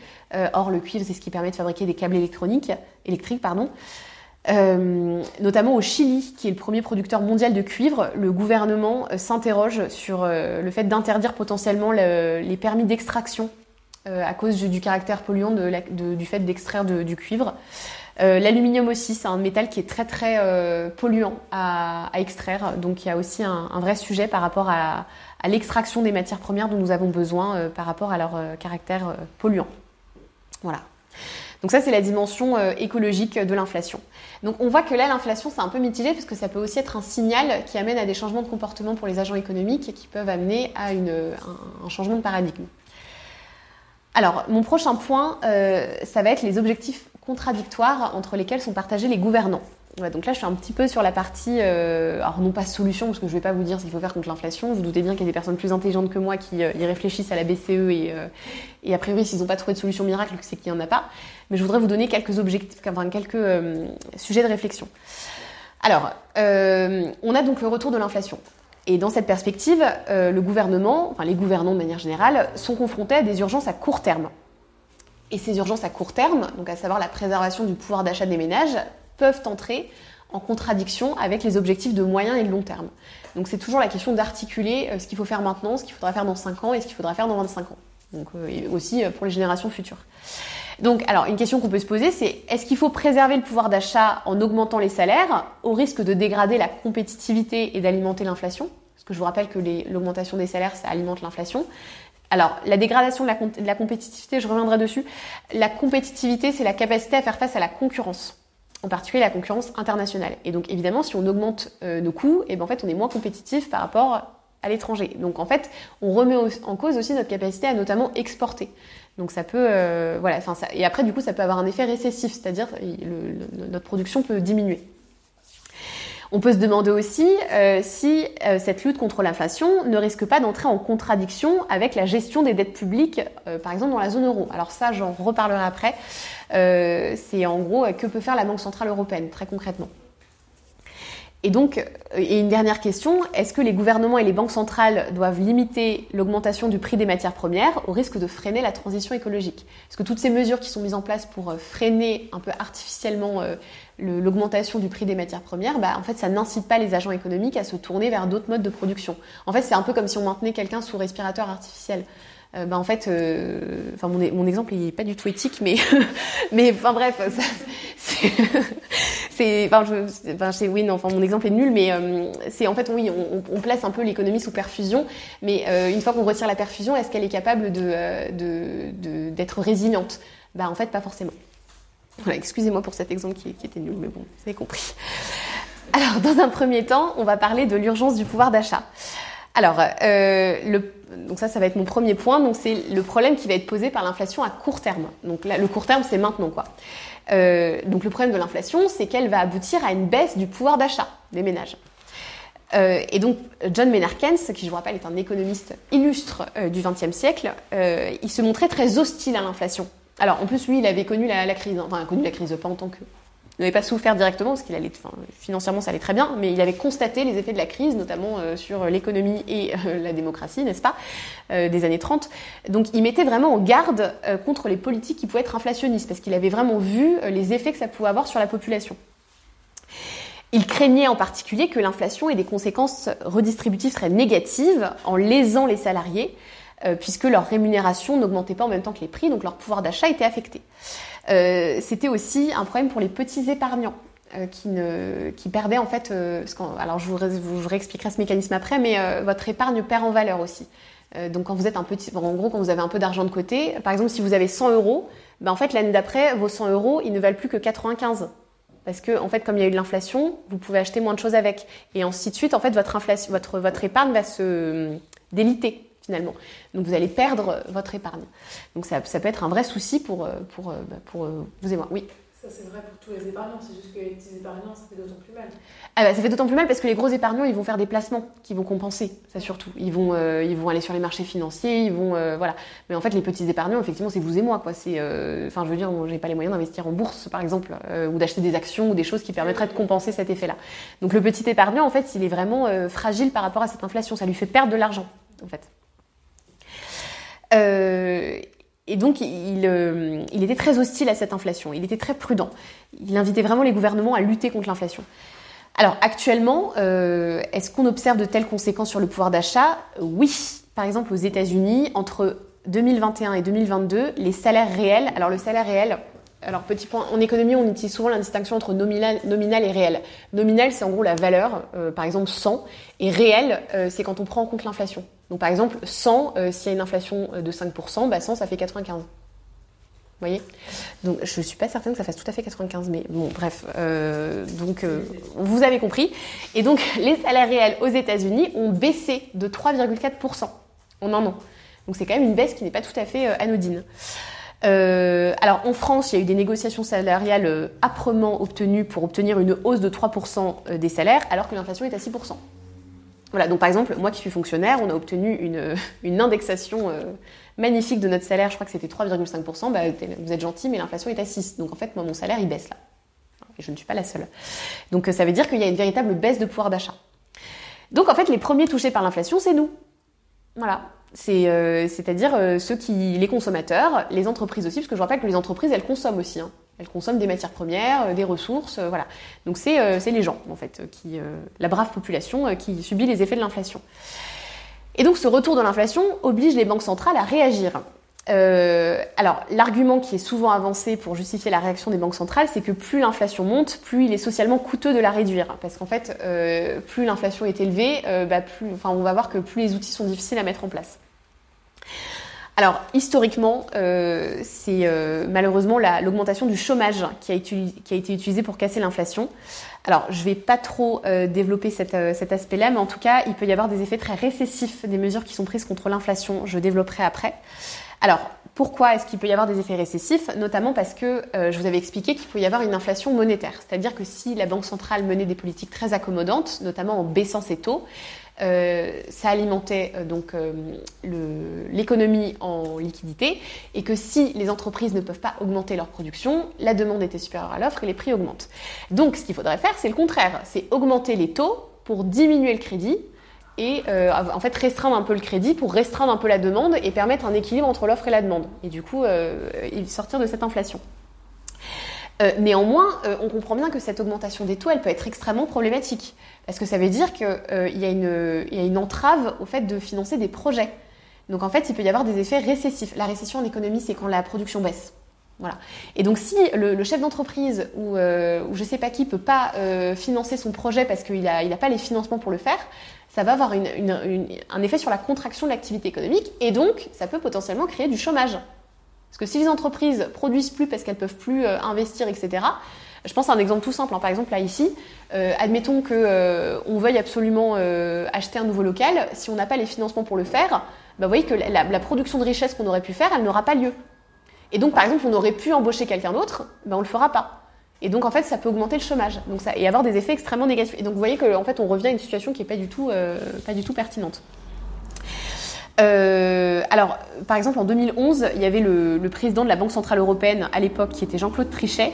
or, le cuivre, c'est ce qui permet de fabriquer des câbles électroniques, électriques, pardon. notamment au Chili, qui est le premier producteur mondial de cuivre, le gouvernement s'interroge sur le fait d'interdire potentiellement les permis d'extraction euh, à cause du, caractère polluant du fait d'extraire du cuivre. Euh, l'aluminium aussi, c'est un métal qui est très très euh, polluant à, extraire, donc il y a aussi un, vrai sujet par rapport à, l'extraction des matières premières dont nous avons besoin par rapport à leur caractère polluant. Voilà. Donc ça, c'est la dimension écologique de l'inflation. Donc on voit que là, l'inflation, c'est un peu mitigé parce que ça peut aussi être un signal qui amène à des changements de comportement pour les agents économiques et qui peuvent amener à un changement de paradigme. Alors, mon prochain point, euh, ça va être les objectifs contradictoires entre lesquels sont partagés les gouvernants. donc là, je suis un petit peu sur la partie, euh, alors non pas solution, parce que je ne vais pas vous dire ce qu'il faut faire contre l'inflation. Vous, doutez bien qu'il y a des personnes plus intelligentes que moi qui euh, y réfléchissent à la BCE et, et a priori, s'ils n'ont pas trouvé de solution miracle, c'est qu'il n'y en a pas. Mais je voudrais vous donner quelques objectifs, enfin quelques sujets de réflexion. Alors, on a donc le retour de l'inflation. Et dans cette perspective, euh, le gouvernement, enfin les gouvernants de manière générale, sont confrontés à des urgences à court terme. Et ces urgences à court terme, donc à savoir la préservation du pouvoir d'achat des ménages, peuvent entrer en contradiction avec les objectifs de moyen et de long terme. Donc c'est toujours la question d'articuler euh, ce qu'il faut faire maintenant, ce qu'il faudra faire dans 5 ans et ce qu'il faudra faire dans 25 ans. Donc euh, aussi pour les générations futures. Donc, alors, une question qu'on peut se poser, c'est est-ce qu'il faut préserver le pouvoir d'achat en augmentant les salaires au risque de dégrader la compétitivité et d'alimenter l'inflation? Je vous rappelle que l'augmentation des salaires, ça alimente l'inflation. Alors, la dégradation de la, compétitivité, je reviendrai dessus. La compétitivité, c'est la capacité à faire face à la concurrence, en particulier la concurrence internationale. Et donc, évidemment, si on augmente euh, nos coûts, et eh ben, en fait, on est moins compétitif par rapport à l'étranger. Donc, en fait, on remet en cause aussi notre capacité à notamment exporter. Donc ça peut, euh, voilà, et après du coup ça peut avoir un effet récessif, c'est-à-dire notre production peut diminuer. On peut se demander aussi euh, si euh, cette lutte contre l'inflation ne risque pas d'entrer en contradiction avec la gestion des dettes publiques, par exemple dans la zone euro. Alors ça, j'en reparlerai après. c'est en gros que peut faire la Banque centrale européenne très concrètement. Et donc, euh, et une dernière question, est-ce que les gouvernements et les banques centrales doivent limiter l'augmentation du prix des matières premières au risque de freiner la transition écologique? Est-ce que toutes ces mesures qui sont mises en place pour euh, freiner un peu artificiellement euh, l'augmentation du prix des matières premières, bah, en fait, ça n'incite pas les agents économiques à se tourner vers d'autres modes de production. En fait, c'est un peu comme si on maintenait quelqu'un sous respirateur artificiel. Bah en fait, enfin mon, mon, exemple il pas du tout éthique, mais mais enfin bref, c'est, enfin, je, oui, non, enfin, mon exemple est nul, mais euh, c'est en fait, oui, on, place un peu l'économie sous perfusion, mais euh, une fois qu'on retire la perfusion, est-ce qu'elle est capable de, euh, d'être résiliente? Bah, en fait, pas forcément. Voilà, excusez-moi pour cet exemple qui, qui était nul, mais bon, vous avez compris. Alors, dans un premier temps, on va parler de l'urgence du pouvoir d'achat. Alors, euh, le, donc ça, ça va être mon premier point. Donc c'est le problème qui va être posé par l'inflation à court terme. Donc là, le court terme, c'est maintenant quoi. Euh, donc le problème de l'inflation, c'est qu'elle va aboutir à une baisse du pouvoir d'achat des ménages. Euh, et donc John Maynard Keynes, qui je vous rappelle est un économiste illustre euh, du XXe siècle, il se montrait très hostile à l'inflation. Alors en plus lui, il avait connu la, la crise, enfin connu la crise pas en tant que n'avait pas souffert directement parce qu'il allait, financièrement ça allait très bien, mais il avait constaté les effets de la crise, notamment euh, sur l'économie et euh, la démocratie, n'est-ce pas, euh, des années 30. Donc il mettait vraiment en garde contre les politiques qui pouvaient être inflationnistes, parce qu'il avait vraiment vu les effets que ça pouvait avoir sur la population. Il craignait en particulier que l'inflation ait des conséquences redistributives très négatives en lésant les salariés, puisque leur rémunération n'augmentait pas en même temps que les prix, donc leur pouvoir d'achat était affecté. Euh, c'était aussi un problème pour les petits épargnants. Euh, qui, qui perdaient en fait, euh, alors je vous, vous, réexpliquerai ce mécanisme après, mais votre épargne perd en valeur aussi. donc quand vous êtes un petit, en gros quand vous avez un peu d'argent de côté, par exemple si vous avez 100 euros, ben en fait l'année d'après vos 100 euros ils ne valent plus que 95 parce que en fait comme il y a eu de l'inflation, vous pouvez acheter moins de choses avec et ainsi de suite. En fait votre inflation, votre votre épargne va se déliter finalement. Donc vous allez perdre votre épargne. Donc ça, ça peut être un vrai souci pour, euh, pour, euh, bah, pour euh, vous et moi. Oui. Ça c'est vrai pour tous les épargnants, c'est juste que les petits épargnants ça fait d'autant plus mal. Ah bah, ça fait d'autant plus mal parce que les gros épargnants ils vont faire des placements qui vont compenser, ça surtout. Ils vont, ils vont aller sur les marchés financiers, ils vont voilà. Mais en fait les petits épargnants effectivement c'est vous et moi quoi. C'est, enfin je veux dire j'ai pas les moyens d'investir en bourse par exemple ou d'acheter des actions ou des choses qui permettraient de compenser cet effet-là. Donc le petit épargnant en fait il est vraiment fragile par rapport à cette inflation, ça lui fait perdre de l'argent en fait. Euh, et donc, il, euh, il, était très hostile à cette inflation. Il était très prudent. Il invitait vraiment les gouvernements à lutter contre l'inflation. Alors, actuellement, euh, est-ce qu'on observe de telles conséquences sur le pouvoir d'achat? Oui. Par exemple, aux États-Unis, entre 2021 et 2022, les salaires réels. Alors, le salaire réel, alors, petit point, en économie, on utilise souvent la distinction entre nominal, et réel. Nominal, c'est en gros la valeur, euh, par exemple 100, et réel, euh, c'est quand on prend en compte l'inflation. Donc, par exemple, 100, euh, s'il y a une inflation de 5%, bah 100, ça fait 95. Vous voyez? Donc, je ne suis pas certaine que ça fasse tout à fait 95, mais bon, bref. donc, vous avez compris. Et donc, les salaires réels aux États-Unis ont baissé de 3,4% en un an. Donc, c'est quand même une baisse qui n'est pas tout à fait anodine. Euh, alors en France, il y a eu des négociations salariales euh, âprement obtenues pour obtenir une hausse de 3% euh, des salaires, alors que l'inflation est à 6%. Voilà, donc par exemple, moi qui suis fonctionnaire, on a obtenu une, une indexation magnifique de notre salaire, je crois que c'était 3,5%, bah, vous êtes gentil, mais l'inflation est à 6%. Donc en fait, moi, mon salaire, il baisse là. Et je ne suis pas la seule. Donc ça veut dire qu'il y a une véritable baisse de pouvoir d'achat. Donc en fait, les premiers touchés par l'inflation, c'est nous. Voilà. Euh, c'est-à-dire euh, ceux qui, les consommateurs, les entreprises aussi, parce que je rappelle que les entreprises, elles consomment aussi. Hein. Elles consomment des matières premières, euh, des ressources, voilà. Donc c'est les gens, en fait, qui, la brave population qui subit les effets de l'inflation. Et donc ce retour de l'inflation oblige les banques centrales à réagir. Euh, alors, l'argument qui est souvent avancé pour justifier la réaction des banques centrales, c'est que plus l'inflation monte, plus il est socialement coûteux de la réduire. Parce qu'en fait, euh, plus l'inflation est élevée, euh, bah, on va voir que plus les outils sont difficiles à mettre en place. Alors, historiquement, c'est malheureusement l'augmentation du chômage qui a, été utilisée pour casser l'inflation. Alors, je ne vais pas trop développer cet aspect-là, mais en tout cas, il peut y avoir des effets très récessifs des mesures qui sont prises contre l'inflation. Je développerai après. Alors, pourquoi est-ce qu'il peut y avoir des effets récessifs? Notamment parce que euh, je vous avais expliqué qu'il peut y avoir une inflation monétaire. C'est-à-dire que si la Banque centrale menait des politiques très accommodantes, notamment en baissant ses taux, euh, ça alimentait euh, donc l'économie en liquidité et que si les entreprises ne peuvent pas augmenter leur production, la demande était supérieure à l'offre et les prix augmentent. Donc ce qu'il faudrait faire, c'est le contraire, c'est augmenter les taux pour diminuer le crédit et euh, en fait restreindre un peu le crédit pour restreindre un peu la demande et permettre un équilibre entre l'offre et la demande et du coup euh, sortir de cette inflation. Euh, néanmoins, on comprend bien que cette augmentation des taux, elle peut être extrêmement problématique parce que ça veut dire qu'il y, a une entrave au fait de financer des projets. Donc en fait, il peut y avoir des effets récessifs. La récession en économie, c'est quand la production baisse. Voilà. Et donc si le, chef d'entreprise ou, ou je sais pas qui peut pas financer son projet parce qu'il n'a il a pas les financements pour le faire, ça va avoir un effet sur la contraction de l'activité économique et donc ça peut potentiellement créer du chômage. Parce que si les entreprises produisent plus parce qu'elles peuvent plus euh, investir, etc., Je pense à un exemple tout simple. hein. Par exemple, là ici, euh, admettons que euh, on veuille absolument euh, acheter un nouveau local. Si on n'a pas les financements pour le faire, bah, vous voyez que la, la production de richesse qu'on aurait pu faire, elle n'aura pas lieu. Et donc, par exemple, on aurait pu embaucher quelqu'un d'autre, ben on le fera pas. Et donc, en fait, ça peut augmenter le chômage. Et avoir des effets extrêmement négatifs. Et donc, vous voyez que, en fait, on revient à une situation qui est pas du tout, euh, pas du tout pertinente. Euh, alors, par exemple, en 2011, il y avait le, président de la Banque Centrale Européenne à l'époque, qui était Jean-Claude Trichet,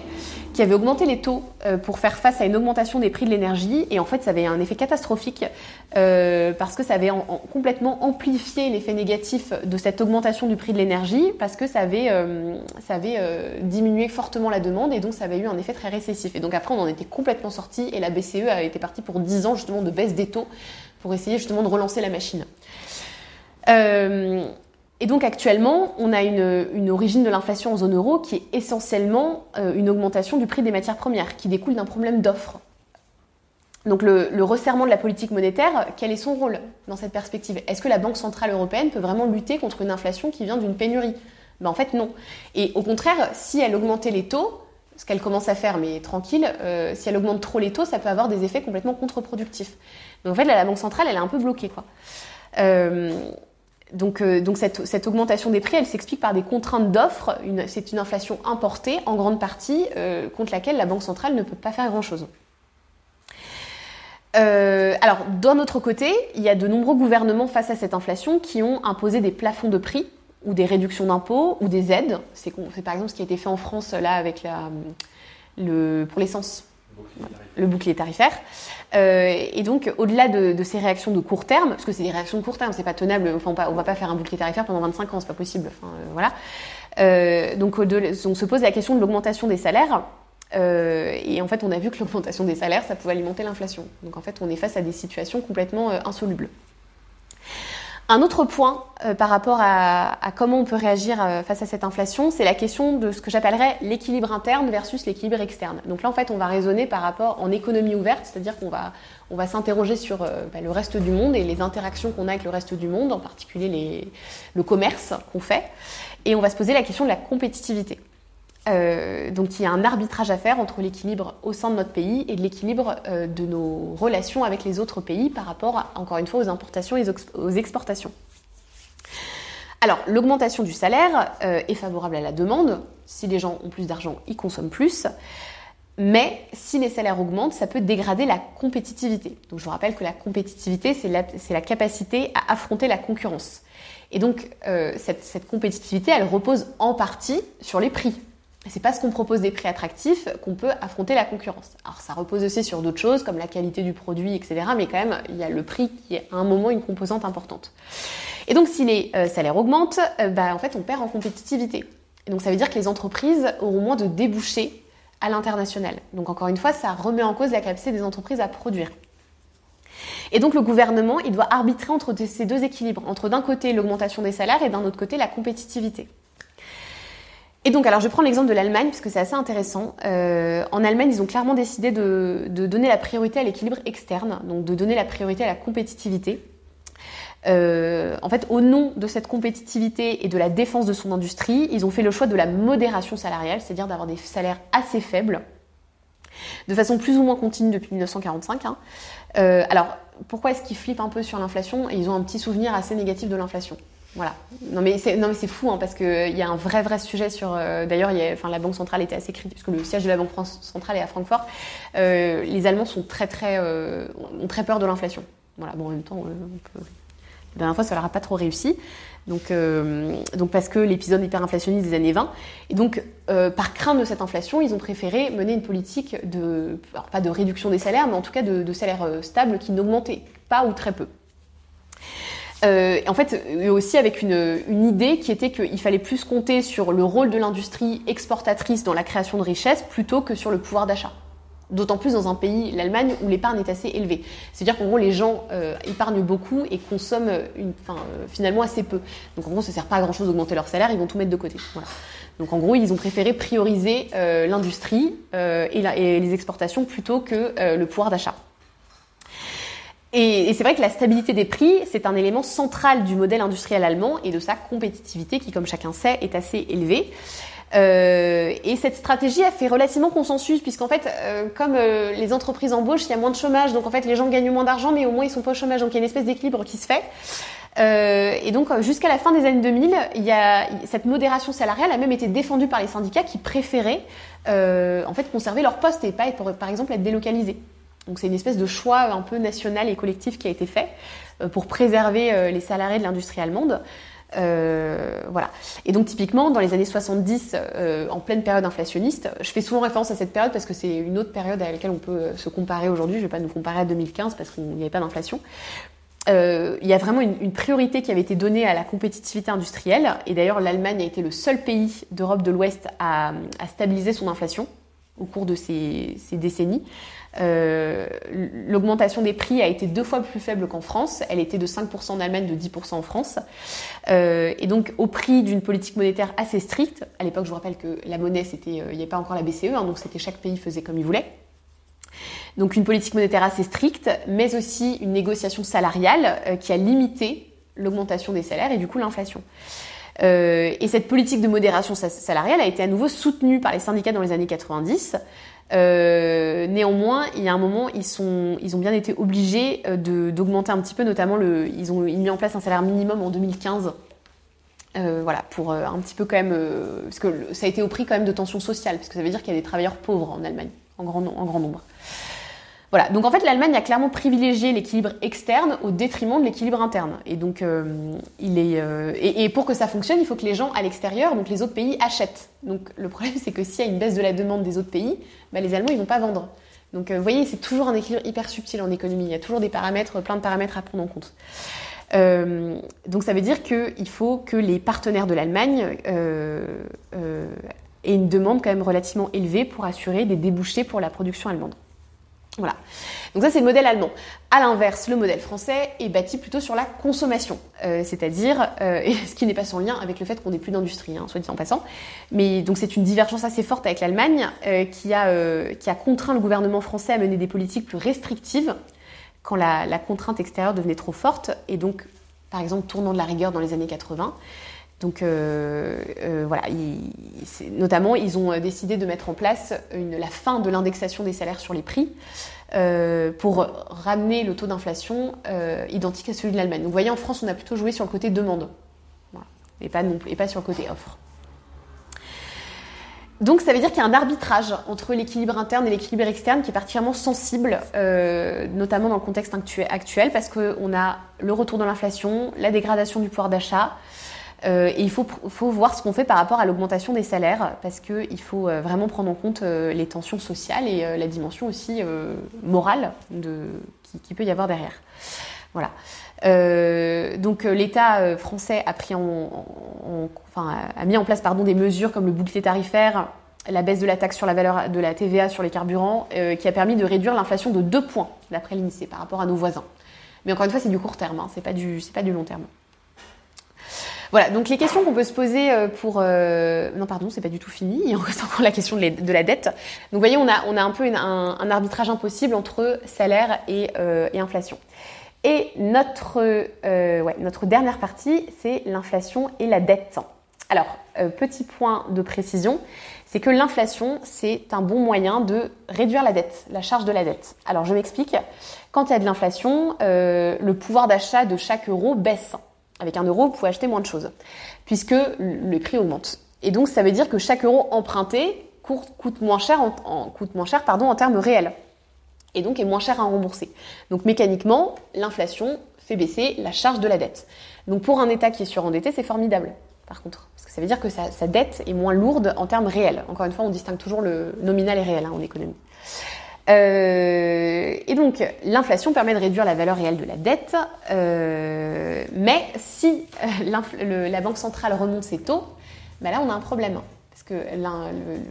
qui avait augmenté les taux euh, pour faire face à une augmentation des prix de l'énergie. Et en fait, ça avait un effet catastrophique euh, parce que ça avait en- en- complètement amplifié l'effet négatif de cette augmentation du prix de l'énergie parce que ça avait, diminué fortement la demande et donc ça avait eu un effet très récessif. Et donc après, on en était complètement sorti et la BCE a été partie pour 10 ans justement de baisse des taux pour essayer justement de relancer la machine. Euh, et donc actuellement, on a une, origine de l'inflation en zone euro qui est essentiellement euh, une augmentation du prix des matières premières, qui découle d'un problème d'offre. Donc le, resserrement de la politique monétaire, quel est son rôle dans cette perspective? Est-ce que la Banque Centrale Européenne peut vraiment lutter contre une inflation qui vient d'une pénurie? Ben En fait non. Et au contraire, si elle augmentait les taux, ce qu'elle commence à faire, mais tranquille, euh, si elle augmente trop les taux, ça peut avoir des effets complètement contre-productifs. Donc en fait, là, la Banque Centrale, elle est un peu bloquée. Quoi. Donc, euh, donc cette, cette augmentation des prix, elle s'explique par des contraintes d'offres. C'est une inflation importée en grande partie euh, contre laquelle la Banque centrale ne peut pas faire grand-chose. Euh, alors, d'un autre côté, il y a de nombreux gouvernements face à cette inflation qui ont imposé des plafonds de prix ou des réductions d'impôts ou des aides. C'est par exemple ce qui a été fait en France là avec le, pour l'essence, le bouclier tarifaire. Euh, et donc, au-delà de, ces réactions de court terme, parce que c'est des réactions de court terme, c'est pas tenable, enfin, on va- pas faire un bouclier tarifaire pendant 25 ans, c'est pas possible. Euh, voilà. Euh, donc, on se pose la question de l'augmentation des salaires. Et en fait, on a vu que l'augmentation des salaires, ça pouvait alimenter l'inflation. Donc, en fait, on est face à des situations complètement insolubles. Un autre point euh, par rapport à, à comment on peut réagir euh, face à cette inflation, c'est la question de ce que j'appellerais l'équilibre interne versus l'équilibre externe. Donc là, en fait, on va raisonner par rapport en économie ouverte, c'est-à-dire qu'on va, on va s'interroger sur euh, bah, le reste du monde et les interactions qu'on a avec le reste du monde, en particulier les, le commerce qu'on fait, et on va se poser la question de la compétitivité. Euh, donc il y a un arbitrage à faire entre l'équilibre au sein de notre pays et l'équilibre euh, de nos relations avec les autres pays par rapport, encore une fois, aux importations et aux ex- aux exportations. Alors, l'augmentation du salaire euh, est favorable à la demande. Si les gens ont plus d'argent, ils consomment plus. Mais si les salaires augmentent, ça peut dégrader la compétitivité. Donc je vous rappelle que la compétitivité, c'est la, capacité à affronter la concurrence. Et donc cette compétitivité, elle repose en partie sur les prix. C'est parce qu'on propose des prix attractifs qu'on peut affronter la concurrence. Alors ça repose aussi sur d'autres choses comme la qualité du produit, etc. Mais quand même, il y a le prix qui est à un moment une composante importante. Et donc si les euh, salaires augmentent, euh, bah, en fait on perd en compétitivité. Et donc ça veut dire que les entreprises auront moins de débouchés à l'international. Donc encore une fois, ça remet en cause la capacité des entreprises à produire. Et donc le gouvernement, il doit arbitrer entre ces deux équilibres, entre d'un côté l'augmentation des salaires et d'un autre côté la compétitivité. Et donc, alors je prends l'exemple de l'Allemagne parce que c'est assez intéressant. Euh, en Allemagne, ils ont clairement décidé de, de donner la priorité à l'équilibre externe, donc de donner la priorité à la compétitivité. Euh, en fait, au nom de cette compétitivité et de la défense de son industrie, ils ont fait le choix de la modération salariale, c'est-à-dire d'avoir des salaires assez faibles, de façon plus ou moins continue depuis 1945. Hein. Euh, alors, pourquoi est-ce qu'ils flippent un peu sur l'inflation? Et ils ont un petit souvenir assez négatif de l'inflation. Voilà. Non mais c'est fou hein, parce que il y a un vrai vrai sujet sur. euh, D'ailleurs, la banque centrale était assez critique parce le siège de la banque centrale est à Francfort. Euh, les Allemands sont très très euh, ont très peur de l'inflation. Voilà. Bon en même temps, euh, on peut- la dernière fois ça leur a pas trop réussi. Donc euh, parce que l'épisode hyperinflationniste des années 20 et donc euh, par crainte de cette inflation, ils ont préféré mener une politique de alors pas de réduction des salaires, mais en tout cas de, de salaires euh, stables qui n'augmentaient pas ou très peu. Euh, en fait, aussi avec une, une idée qui était qu'il fallait plus compter sur le rôle de l'industrie exportatrice dans la création de richesses plutôt que sur le pouvoir d'achat. D'autant plus dans un pays, l'Allemagne, où l'épargne est assez élevée. C'est-à-dire qu'en gros, les gens euh, épargnent beaucoup et consomment une, euh, finalement assez peu. Donc en gros, ça sert pas à grand-chose d'augmenter leur salaire, ils vont tout mettre de côté. Voilà. Donc en gros, ils ont préféré prioriser euh, l'industrie euh, et, et les exportations plutôt que euh, le pouvoir d'achat. Et, c'est vrai que la stabilité des prix, c'est un élément central du modèle industriel allemand et de sa compétitivité qui, comme chacun sait, est assez élevée. Euh, et cette stratégie a fait relativement consensus, puisqu'en fait, euh, comme euh, les entreprises embauchent, il y a moins de chômage, donc en fait, les gens gagnent moins d'argent, mais au moins ils sont pas au chômage, donc il y a une espèce d'équilibre qui se fait. et donc, jusqu'à la fin des années 2000, il y a, cette modération salariale a même été défendue par les syndicats qui préféraient en fait conserver leur poste et pas, par exemple, être délocalisés. Donc c'est une espèce de choix un peu national et collectif qui a été fait pour préserver les salariés de l'industrie allemande. Euh, voilà. Et donc typiquement, dans les années 70, euh, en pleine période inflationniste, je fais souvent référence à cette période parce que c'est une autre période à laquelle on peut euh, se comparer aujourd'hui. Je ne vais pas nous comparer à 2015 parce qu'il n'y avait pas d'inflation. il y a vraiment une, priorité qui avait été donnée à la compétitivité industrielle. Et d'ailleurs, l'Allemagne a été le seul pays d'Europe de l'Ouest à, stabiliser son inflation au cours de ces décennies. Euh, l'augmentation des prix a été deux fois plus faible qu'en France. Elle était de 5% en Allemagne, de 10% en France. Euh, et donc au prix d'une politique monétaire assez stricte. À l'époque, je vous rappelle que la monnaie, euh, il n'y avait pas encore la BCE, hein, donc c'était chaque pays faisait comme il voulait. Donc une politique monétaire assez stricte, mais aussi une négociation salariale qui a limité l'augmentation des salaires et du coup l'inflation. et cette politique de modération salariale a été à nouveau soutenue par les syndicats dans les années 90. Euh, néanmoins, il y a un moment, ils, sont, ils ont bien été obligés euh, d'augmenter un petit peu, notamment le, ils ont mis en place un salaire minimum en 2015. Euh, voilà, pour un petit peu quand même, parce que ça a été au prix quand même de tensions sociales, parce que ça veut dire qu'il y a des travailleurs pauvres en Allemagne, en grand, en grand nombre. Voilà, donc en fait l'Allemagne a clairement privilégié l'équilibre externe au détriment de l'équilibre interne. Et donc euh, il est euh, et, pour que ça fonctionne, il faut que les gens à l'extérieur, donc les autres pays, achètent. Donc le problème c'est que s'il y a une baisse de la demande des autres pays, bah, les Allemands ils vont pas vendre. Donc euh, vous voyez, c'est toujours un équilibre hyper subtil en économie. Il y a toujours des paramètres, plein de paramètres à prendre en compte. donc ça veut dire qu'il faut que les partenaires de l'Allemagne aient une demande quand même relativement élevée pour assurer des débouchés pour la production allemande. Voilà. Donc ça c'est le modèle allemand. À l'inverse, le modèle français est bâti plutôt sur la consommation, euh, c'est-à-dire euh, ce qui n'est pas sans lien avec le fait qu'on n'ait plus d'industrie, hein, soit dit en passant. Mais donc c'est une divergence assez forte avec l'Allemagne euh, qui a contraint le gouvernement français à mener des politiques plus restrictives quand la contrainte extérieure devenait trop forte et donc par exemple tournant de la rigueur dans les années 80. Donc euh, euh, voilà, notamment ils ont décidé de mettre en place la fin de l'indexation des salaires sur les prix euh, pour ramener le taux d'inflation identique à celui de l'Allemagne. Donc vous voyez, en France, on a plutôt joué sur le côté demande et, pas non, et pas sur le côté offre. Donc ça veut dire qu'il y a un arbitrage entre l'équilibre interne et l'équilibre externe qui est particulièrement sensible, notamment dans le contexte actuel, parce qu'on a le retour de l'inflation, la dégradation du pouvoir d'achat, euh, et il faut, voir ce qu'on fait par rapport à l'augmentation des salaires, parce qu'il faut euh, vraiment prendre en compte euh, les tensions sociales et la dimension aussi morale de, qui, peut y avoir derrière. Voilà. donc l'État français a, pris en, enfin, a mis en place des mesures comme le bouclier tarifaire, la baisse de la taxe sur la valeur de la TVA sur les carburants, qui a permis de réduire l'inflation de 2 points, d'après l'INSEE, par rapport à nos voisins. Mais encore une fois, c'est du court terme, hein, c'est pas, pas du long terme. Voilà, donc les questions qu'on peut se poser euh, pour... Euh, non, pardon, c'est pas du tout fini, il a encore la question de, la dette. Donc vous voyez, on a, un peu un, arbitrage impossible entre salaire et, euh, inflation. Et notre dernière partie, c'est l'inflation et la dette. Alors, petit point de précision, c'est que l'inflation, c'est un bon moyen de réduire la dette, la charge de la dette. Alors, je m'explique. Quand il y a de l'inflation, le pouvoir d'achat de chaque euro baisse. Avec un euro, vous pouvez acheter moins de choses, puisque le prix augmente. Et donc, ça veut dire que chaque euro emprunté coûte moins cher, en, cher pardon, en termes réels, et donc est moins cher à rembourser. Donc, mécaniquement, l'inflation fait baisser la charge de la dette. Donc, pour un État qui est surendetté, c'est formidable, par contre, parce que ça veut dire que sa, sa, dette est moins lourde en termes réels. Encore une fois, on distingue toujours le nominal et réel hein, en économie. Euh, et donc, l'inflation permet de réduire la valeur réelle de la dette, euh, mais si euh, la Banque centrale remonte ses taux, ben là, on a un problème. Parce que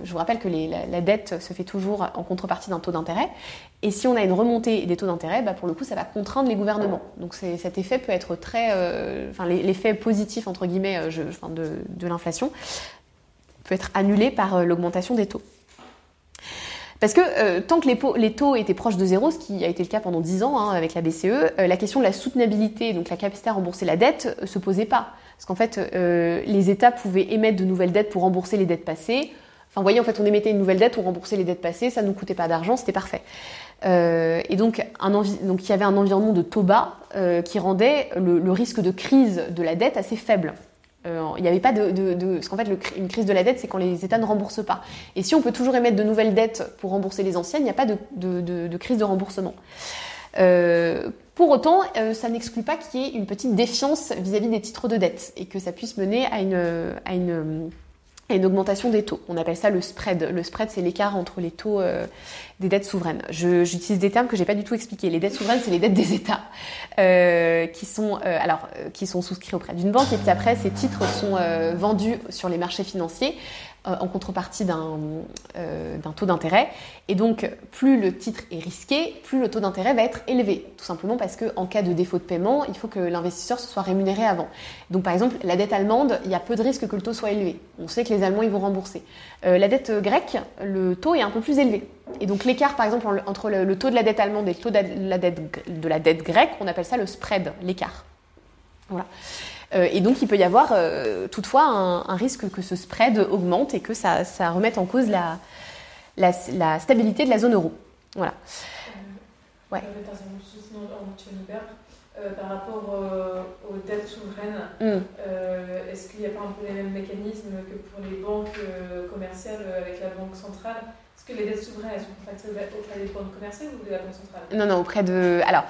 je vous rappelle que la, dette se fait toujours en contrepartie d'un taux d'intérêt. Et si on a une remontée des taux d'intérêt, bah pour le coup, ça va contraindre les gouvernements. Donc cet effet peut être très... enfin, l'effet positif, entre guillemets, je, de l'inflation peut être annulé par l'augmentation des taux. Parce que euh, tant que les, taux étaient proches de zéro, ce qui a été le cas pendant 10 ans hein, avec la BCE, euh, la question de la soutenabilité, donc la capacité à rembourser la dette, euh, se posait pas. Parce qu'en fait, les États pouvaient émettre de nouvelles dettes pour rembourser les dettes passées. Enfin, vous voyez, en fait, on émettait une nouvelle dette, on remboursait les dettes passées, ça ne nous coûtait pas d'argent, c'était parfait. Et donc, il y avait un environnement de taux bas qui rendait le, risque de crise de la dette assez faible. Euh, il n'y avait pas de, de, parce qu'en fait, une crise de la dette, c'est quand les États ne remboursent pas. Et si on peut toujours émettre de nouvelles dettes pour rembourser les anciennes, il n'y a pas de, de, crise de remboursement. Euh, pour autant, euh, ça n'exclut pas qu'il y ait une petite défiance vis-à-vis des titres de dette et que ça puisse mener à une, à une, à une augmentation des taux. On appelle ça le spread. Le spread, c'est l'écart entre les taux euh, des dettes souveraines. J'utilise des termes que j'ai pas du tout expliqués. Les dettes souveraines, c'est les dettes des États euh, qui sont euh, alors euh, qui sont souscrits auprès d'une banque et puis après ces titres sont vendus sur les marchés financiers en contrepartie euh, d'un taux d'intérêt. Et donc, plus le titre est risqué, plus le taux d'intérêt va être élevé. Tout simplement parce qu'en cas de défaut de paiement, il faut que l'investisseur se soit rémunéré avant. Donc, par exemple, la dette allemande, il y a peu de risques que le taux soit élevé. On sait que les Allemands, ils vont rembourser. Euh, la dette grecque, le taux est un peu plus élevé. Et donc, l'écart, par exemple, entre le, taux de la dette allemande et le taux de la dette, de la dette grecque, on appelle ça le spread, l'écart. Voilà. Euh, et donc, il peut y avoir euh, toutefois un, risque que ce spread augmente et que ça, ça remette en cause la, la, la, stabilité de la zone euro. Voilà. Ouais. Euh, par rapport aux dettes souveraines, mm. est-ce qu'il n'y a pas un peu les mêmes mécanismes que pour les banques commerciales avec la Banque centrale? Est-ce que les dettes souveraines, elles sont contractées auprès des banques commerciales ou de la Banque centrale? Non, non, auprès de. Alors,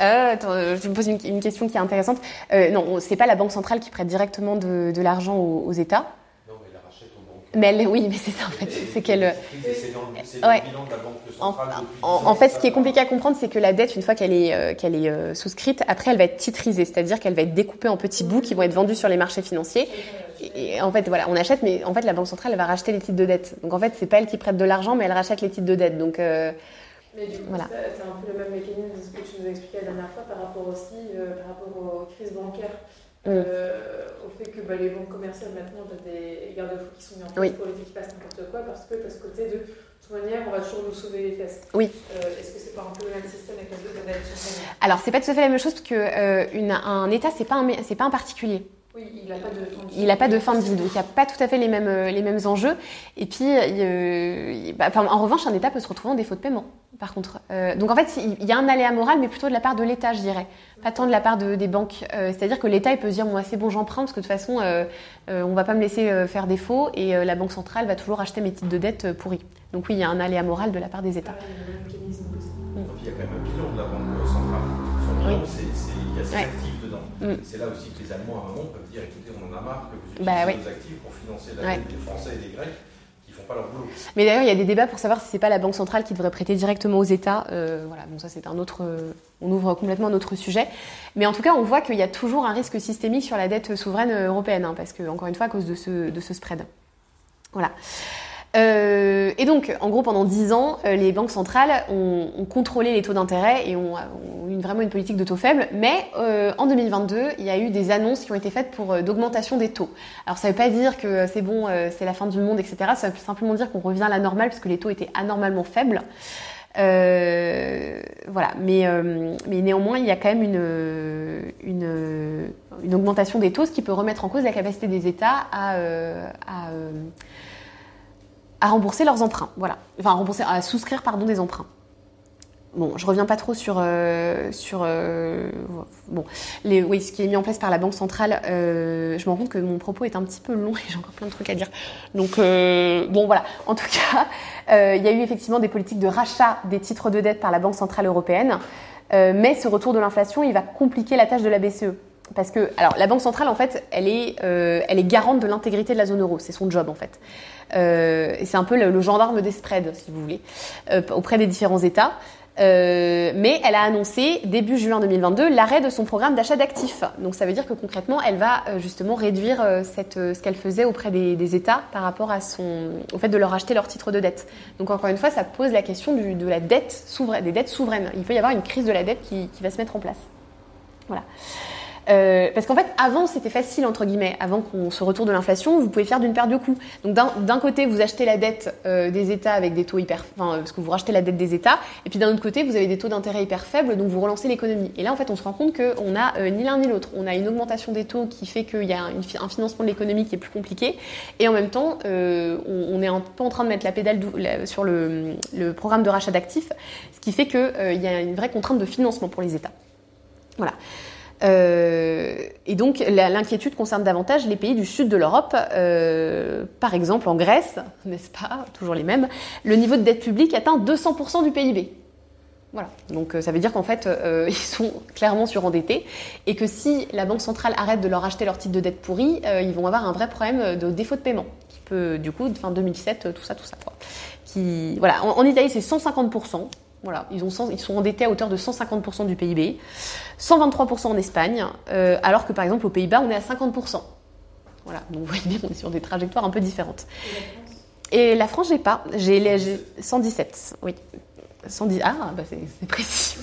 euh, attends, je me pose une, question qui est intéressante. Euh, non, c'est pas la Banque centrale qui prête directement de l'argent aux, États. Non, mais elle la rachète aux banques. Mais elle, oui, mais c'est ça en fait. C'est qu'elle. C'est dans, le, ouais. bilan de la Banque centrale. En, en, en, fait, ce qui est compliqué à comprendre, c'est que la dette, une fois qu'elle est, euh, qu'elle est euh, souscrite, après, elle va être titrisée, c'est-à-dire qu'elle va être découpée en petits bouts qui vont être vendus sur les marchés financiers et en fait, voilà, on achète, mais en fait, la Banque centrale, elle va racheter les titres de dette. Donc en fait, c'est pas elle qui prête de l'argent, mais elle rachète les titres de dette. Donc euh, mais du coup, voilà. c'est un peu le même mécanisme de ce que tu nous as expliqué la dernière fois par rapport aussi, euh, par rapport aux crises bancaires. Euh, au fait que bah, les banques commerciales maintenant ont des garde-fous qui sont mis en place pour éviter qu'il passe n'importe quoi parce que parce côté de, de toute manière on va toujours nous sauver les fesses. Oui. Euh, Est-ce que c'est pas un peu le même système avec la dette Alors c'est pas tout à fait la même chose parce que euh, une, un État c'est pas c'est pas un particulier il n'a pas de fin de vie. Il n'a pas de fin de vie, donc il n'y a pas tout à fait les mêmes, euh, les mêmes enjeux. Et puis, euh, bah, en revanche, un État peut se retrouver en défaut de paiement, par contre. Euh, donc en fait, il y a un aléa moral, mais plutôt de la part de l'État, je dirais. Pas tant de la part de, des banques. C'est-à-dire que l'État, il peut se dire, moi, c'est bon, j'emprunte, parce que de toute façon, on ne va pas me laisser faire défaut, et la Banque centrale va toujours acheter mes titres de dette pourris. Donc oui, il y a un aléa moral de la part des États. Ah, il y a quand même un bilan de la Banque centrale. Son bilan, c'est, Mm. C'est là aussi que les Allemands, à un moment, peuvent dire écoutez, on en a marre que vous utilisez bah, nos actifs pour financer la dette des Français et des Grecs. qui font Pas leur boulot. Mais d'ailleurs, il y a des débats pour savoir si c'est pas la Banque centrale qui devrait prêter directement aux États. Euh, voilà, bon ça c'est un autre, euh, on ouvre complètement un autre sujet. Mais en tout cas, on voit qu'il y a toujours un risque systémique sur la dette souveraine européenne, hein, parce que encore une fois à cause de ce, de ce spread. Voilà. Euh, et donc, en gros, pendant 10 ans, euh, les banques centrales ont, ont contrôlé les taux d'intérêt et ont, ont vraiment une politique de taux faible. Mais euh, en 2022, il y a eu des annonces qui ont été faites pour euh, d'augmentation des taux. Alors, ça ne veut pas dire que c'est bon, c'est la fin du monde, etc. Ça veut simplement dire qu'on revient à la normale parce que les taux étaient anormalement faibles. voilà, mais, mais néanmoins, il y a quand même une, une, une, augmentation des taux, ce qui peut remettre en cause la capacité des États à, à à rembourser leurs emprunts. Voilà. Enfin, à, rembourser, à souscrire pardon, des emprunts. Bon, je reviens pas trop sur euh, sur euh, bon les oui ce qui est mis en place par la banque centrale. Euh, je me rends compte que mon propos est un petit peu long et j'ai encore plein de trucs à dire. Donc bon voilà. En tout cas, il y a eu effectivement des politiques de rachat des titres de dette par la banque centrale européenne, mais ce retour de l'inflation, il va compliquer la tâche de la BCE. Parce que, alors, la Banque centrale, en fait, elle est, elle est garante de l'intégrité de la zone euro. C'est son job, en fait. Euh, c'est un peu le, gendarme des spreads, si vous voulez, euh, auprès des différents États. Euh, mais elle a annoncé début juin 2022 l'arrêt de son programme d'achat d'actifs. Donc ça veut dire que concrètement, elle va justement réduire ce qu'elle faisait auprès des, États par rapport à son, au fait de leur acheter leurs titres de dette. Donc encore une fois, ça pose la question de la dette souveraine, des dettes souveraines. Il peut y avoir une crise de la dette qui, qui va se mettre en place. Voilà. Euh, parce qu'en fait, avant, c'était facile, entre guillemets, avant qu'on se retourne de l'inflation, vous pouvez faire d'une paire de coups. Donc d'un côté, vous achetez la dette euh, des États avec des taux hyper... Enfin, parce que vous rachetez la dette des États, et puis d'un autre côté, vous avez des taux d'intérêt hyper faibles, donc vous relancez l'économie. Et là, en fait, on se rend compte qu'on a ni l'un ni l'autre. On a une augmentation des taux qui fait qu'il y a un financement de l'économie qui est plus compliqué, et en même temps, on, est un peu en train de mettre la pédale sur le, le programme de rachat d'actifs, ce qui fait qu'il y a une vraie contrainte de financement pour les États. Voilà. Euh, et donc l'inquiétude concerne davantage les pays du sud de l'Europe, euh, par exemple en Grèce, n'est-ce pas, toujours les mêmes, le niveau de dette publique atteint 200% du PIB. Voilà, donc euh, ça veut dire qu'en fait ils sont clairement surendettés et que si la Banque centrale arrête de leur acheter leur titre de dette pourri, ils vont avoir un vrai problème de défaut de paiement, qui peut du coup, fin 2007, tout ça, tout ça. Quoi. Qui, voilà, en Italie c'est 150%. Voilà, ils, ont, ils sont endettés à hauteur de 150% du PIB, 123% en Espagne, euh, alors que par exemple aux Pays-Bas, on est à 50%. Voilà, donc vous voyez bien, on est sur des trajectoires un peu différentes. Et la France, j'ai pas. J'ai 117, oui. 110, ah, bah c'est précis.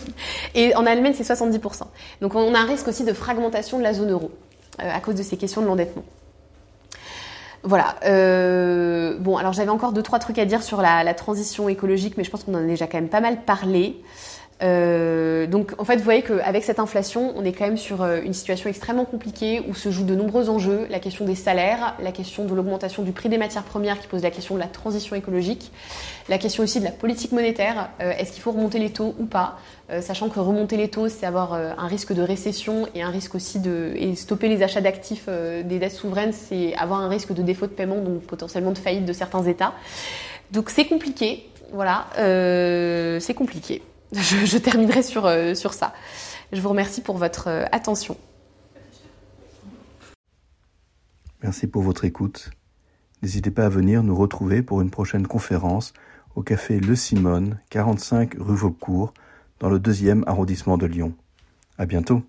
Et en Allemagne, c'est 70%. Donc on a un risque aussi de fragmentation de la zone euro euh, à cause de ces questions de l'endettement. Voilà. Euh, bon, alors j'avais encore deux trois trucs à dire sur la, transition écologique, mais je pense qu'on en a déjà quand même pas mal parlé. Euh, donc en fait, vous voyez qu'avec cette inflation, on est quand même sur euh, une situation extrêmement compliquée où se jouent de nombreux enjeux, la question des salaires, la question de l'augmentation du prix des matières premières qui pose la question de la transition écologique, la question aussi de la politique monétaire, est-ce qu'il faut remonter les taux ou pas, sachant que remonter les taux, c'est avoir un risque de récession et un risque aussi de stopper les achats d'actifs des dettes souveraines, c'est avoir un risque de défaut de paiement, donc potentiellement de faillite de certains États. Donc c'est compliqué, voilà, c'est compliqué je, terminerai sur, euh, sur ça. Je vous remercie pour votre euh, attention. Merci pour votre écoute. N'hésitez pas à venir nous retrouver pour une prochaine conférence au café Le Simone, 45 rue Vaucourt, dans le deuxième arrondissement de Lyon. À bientôt.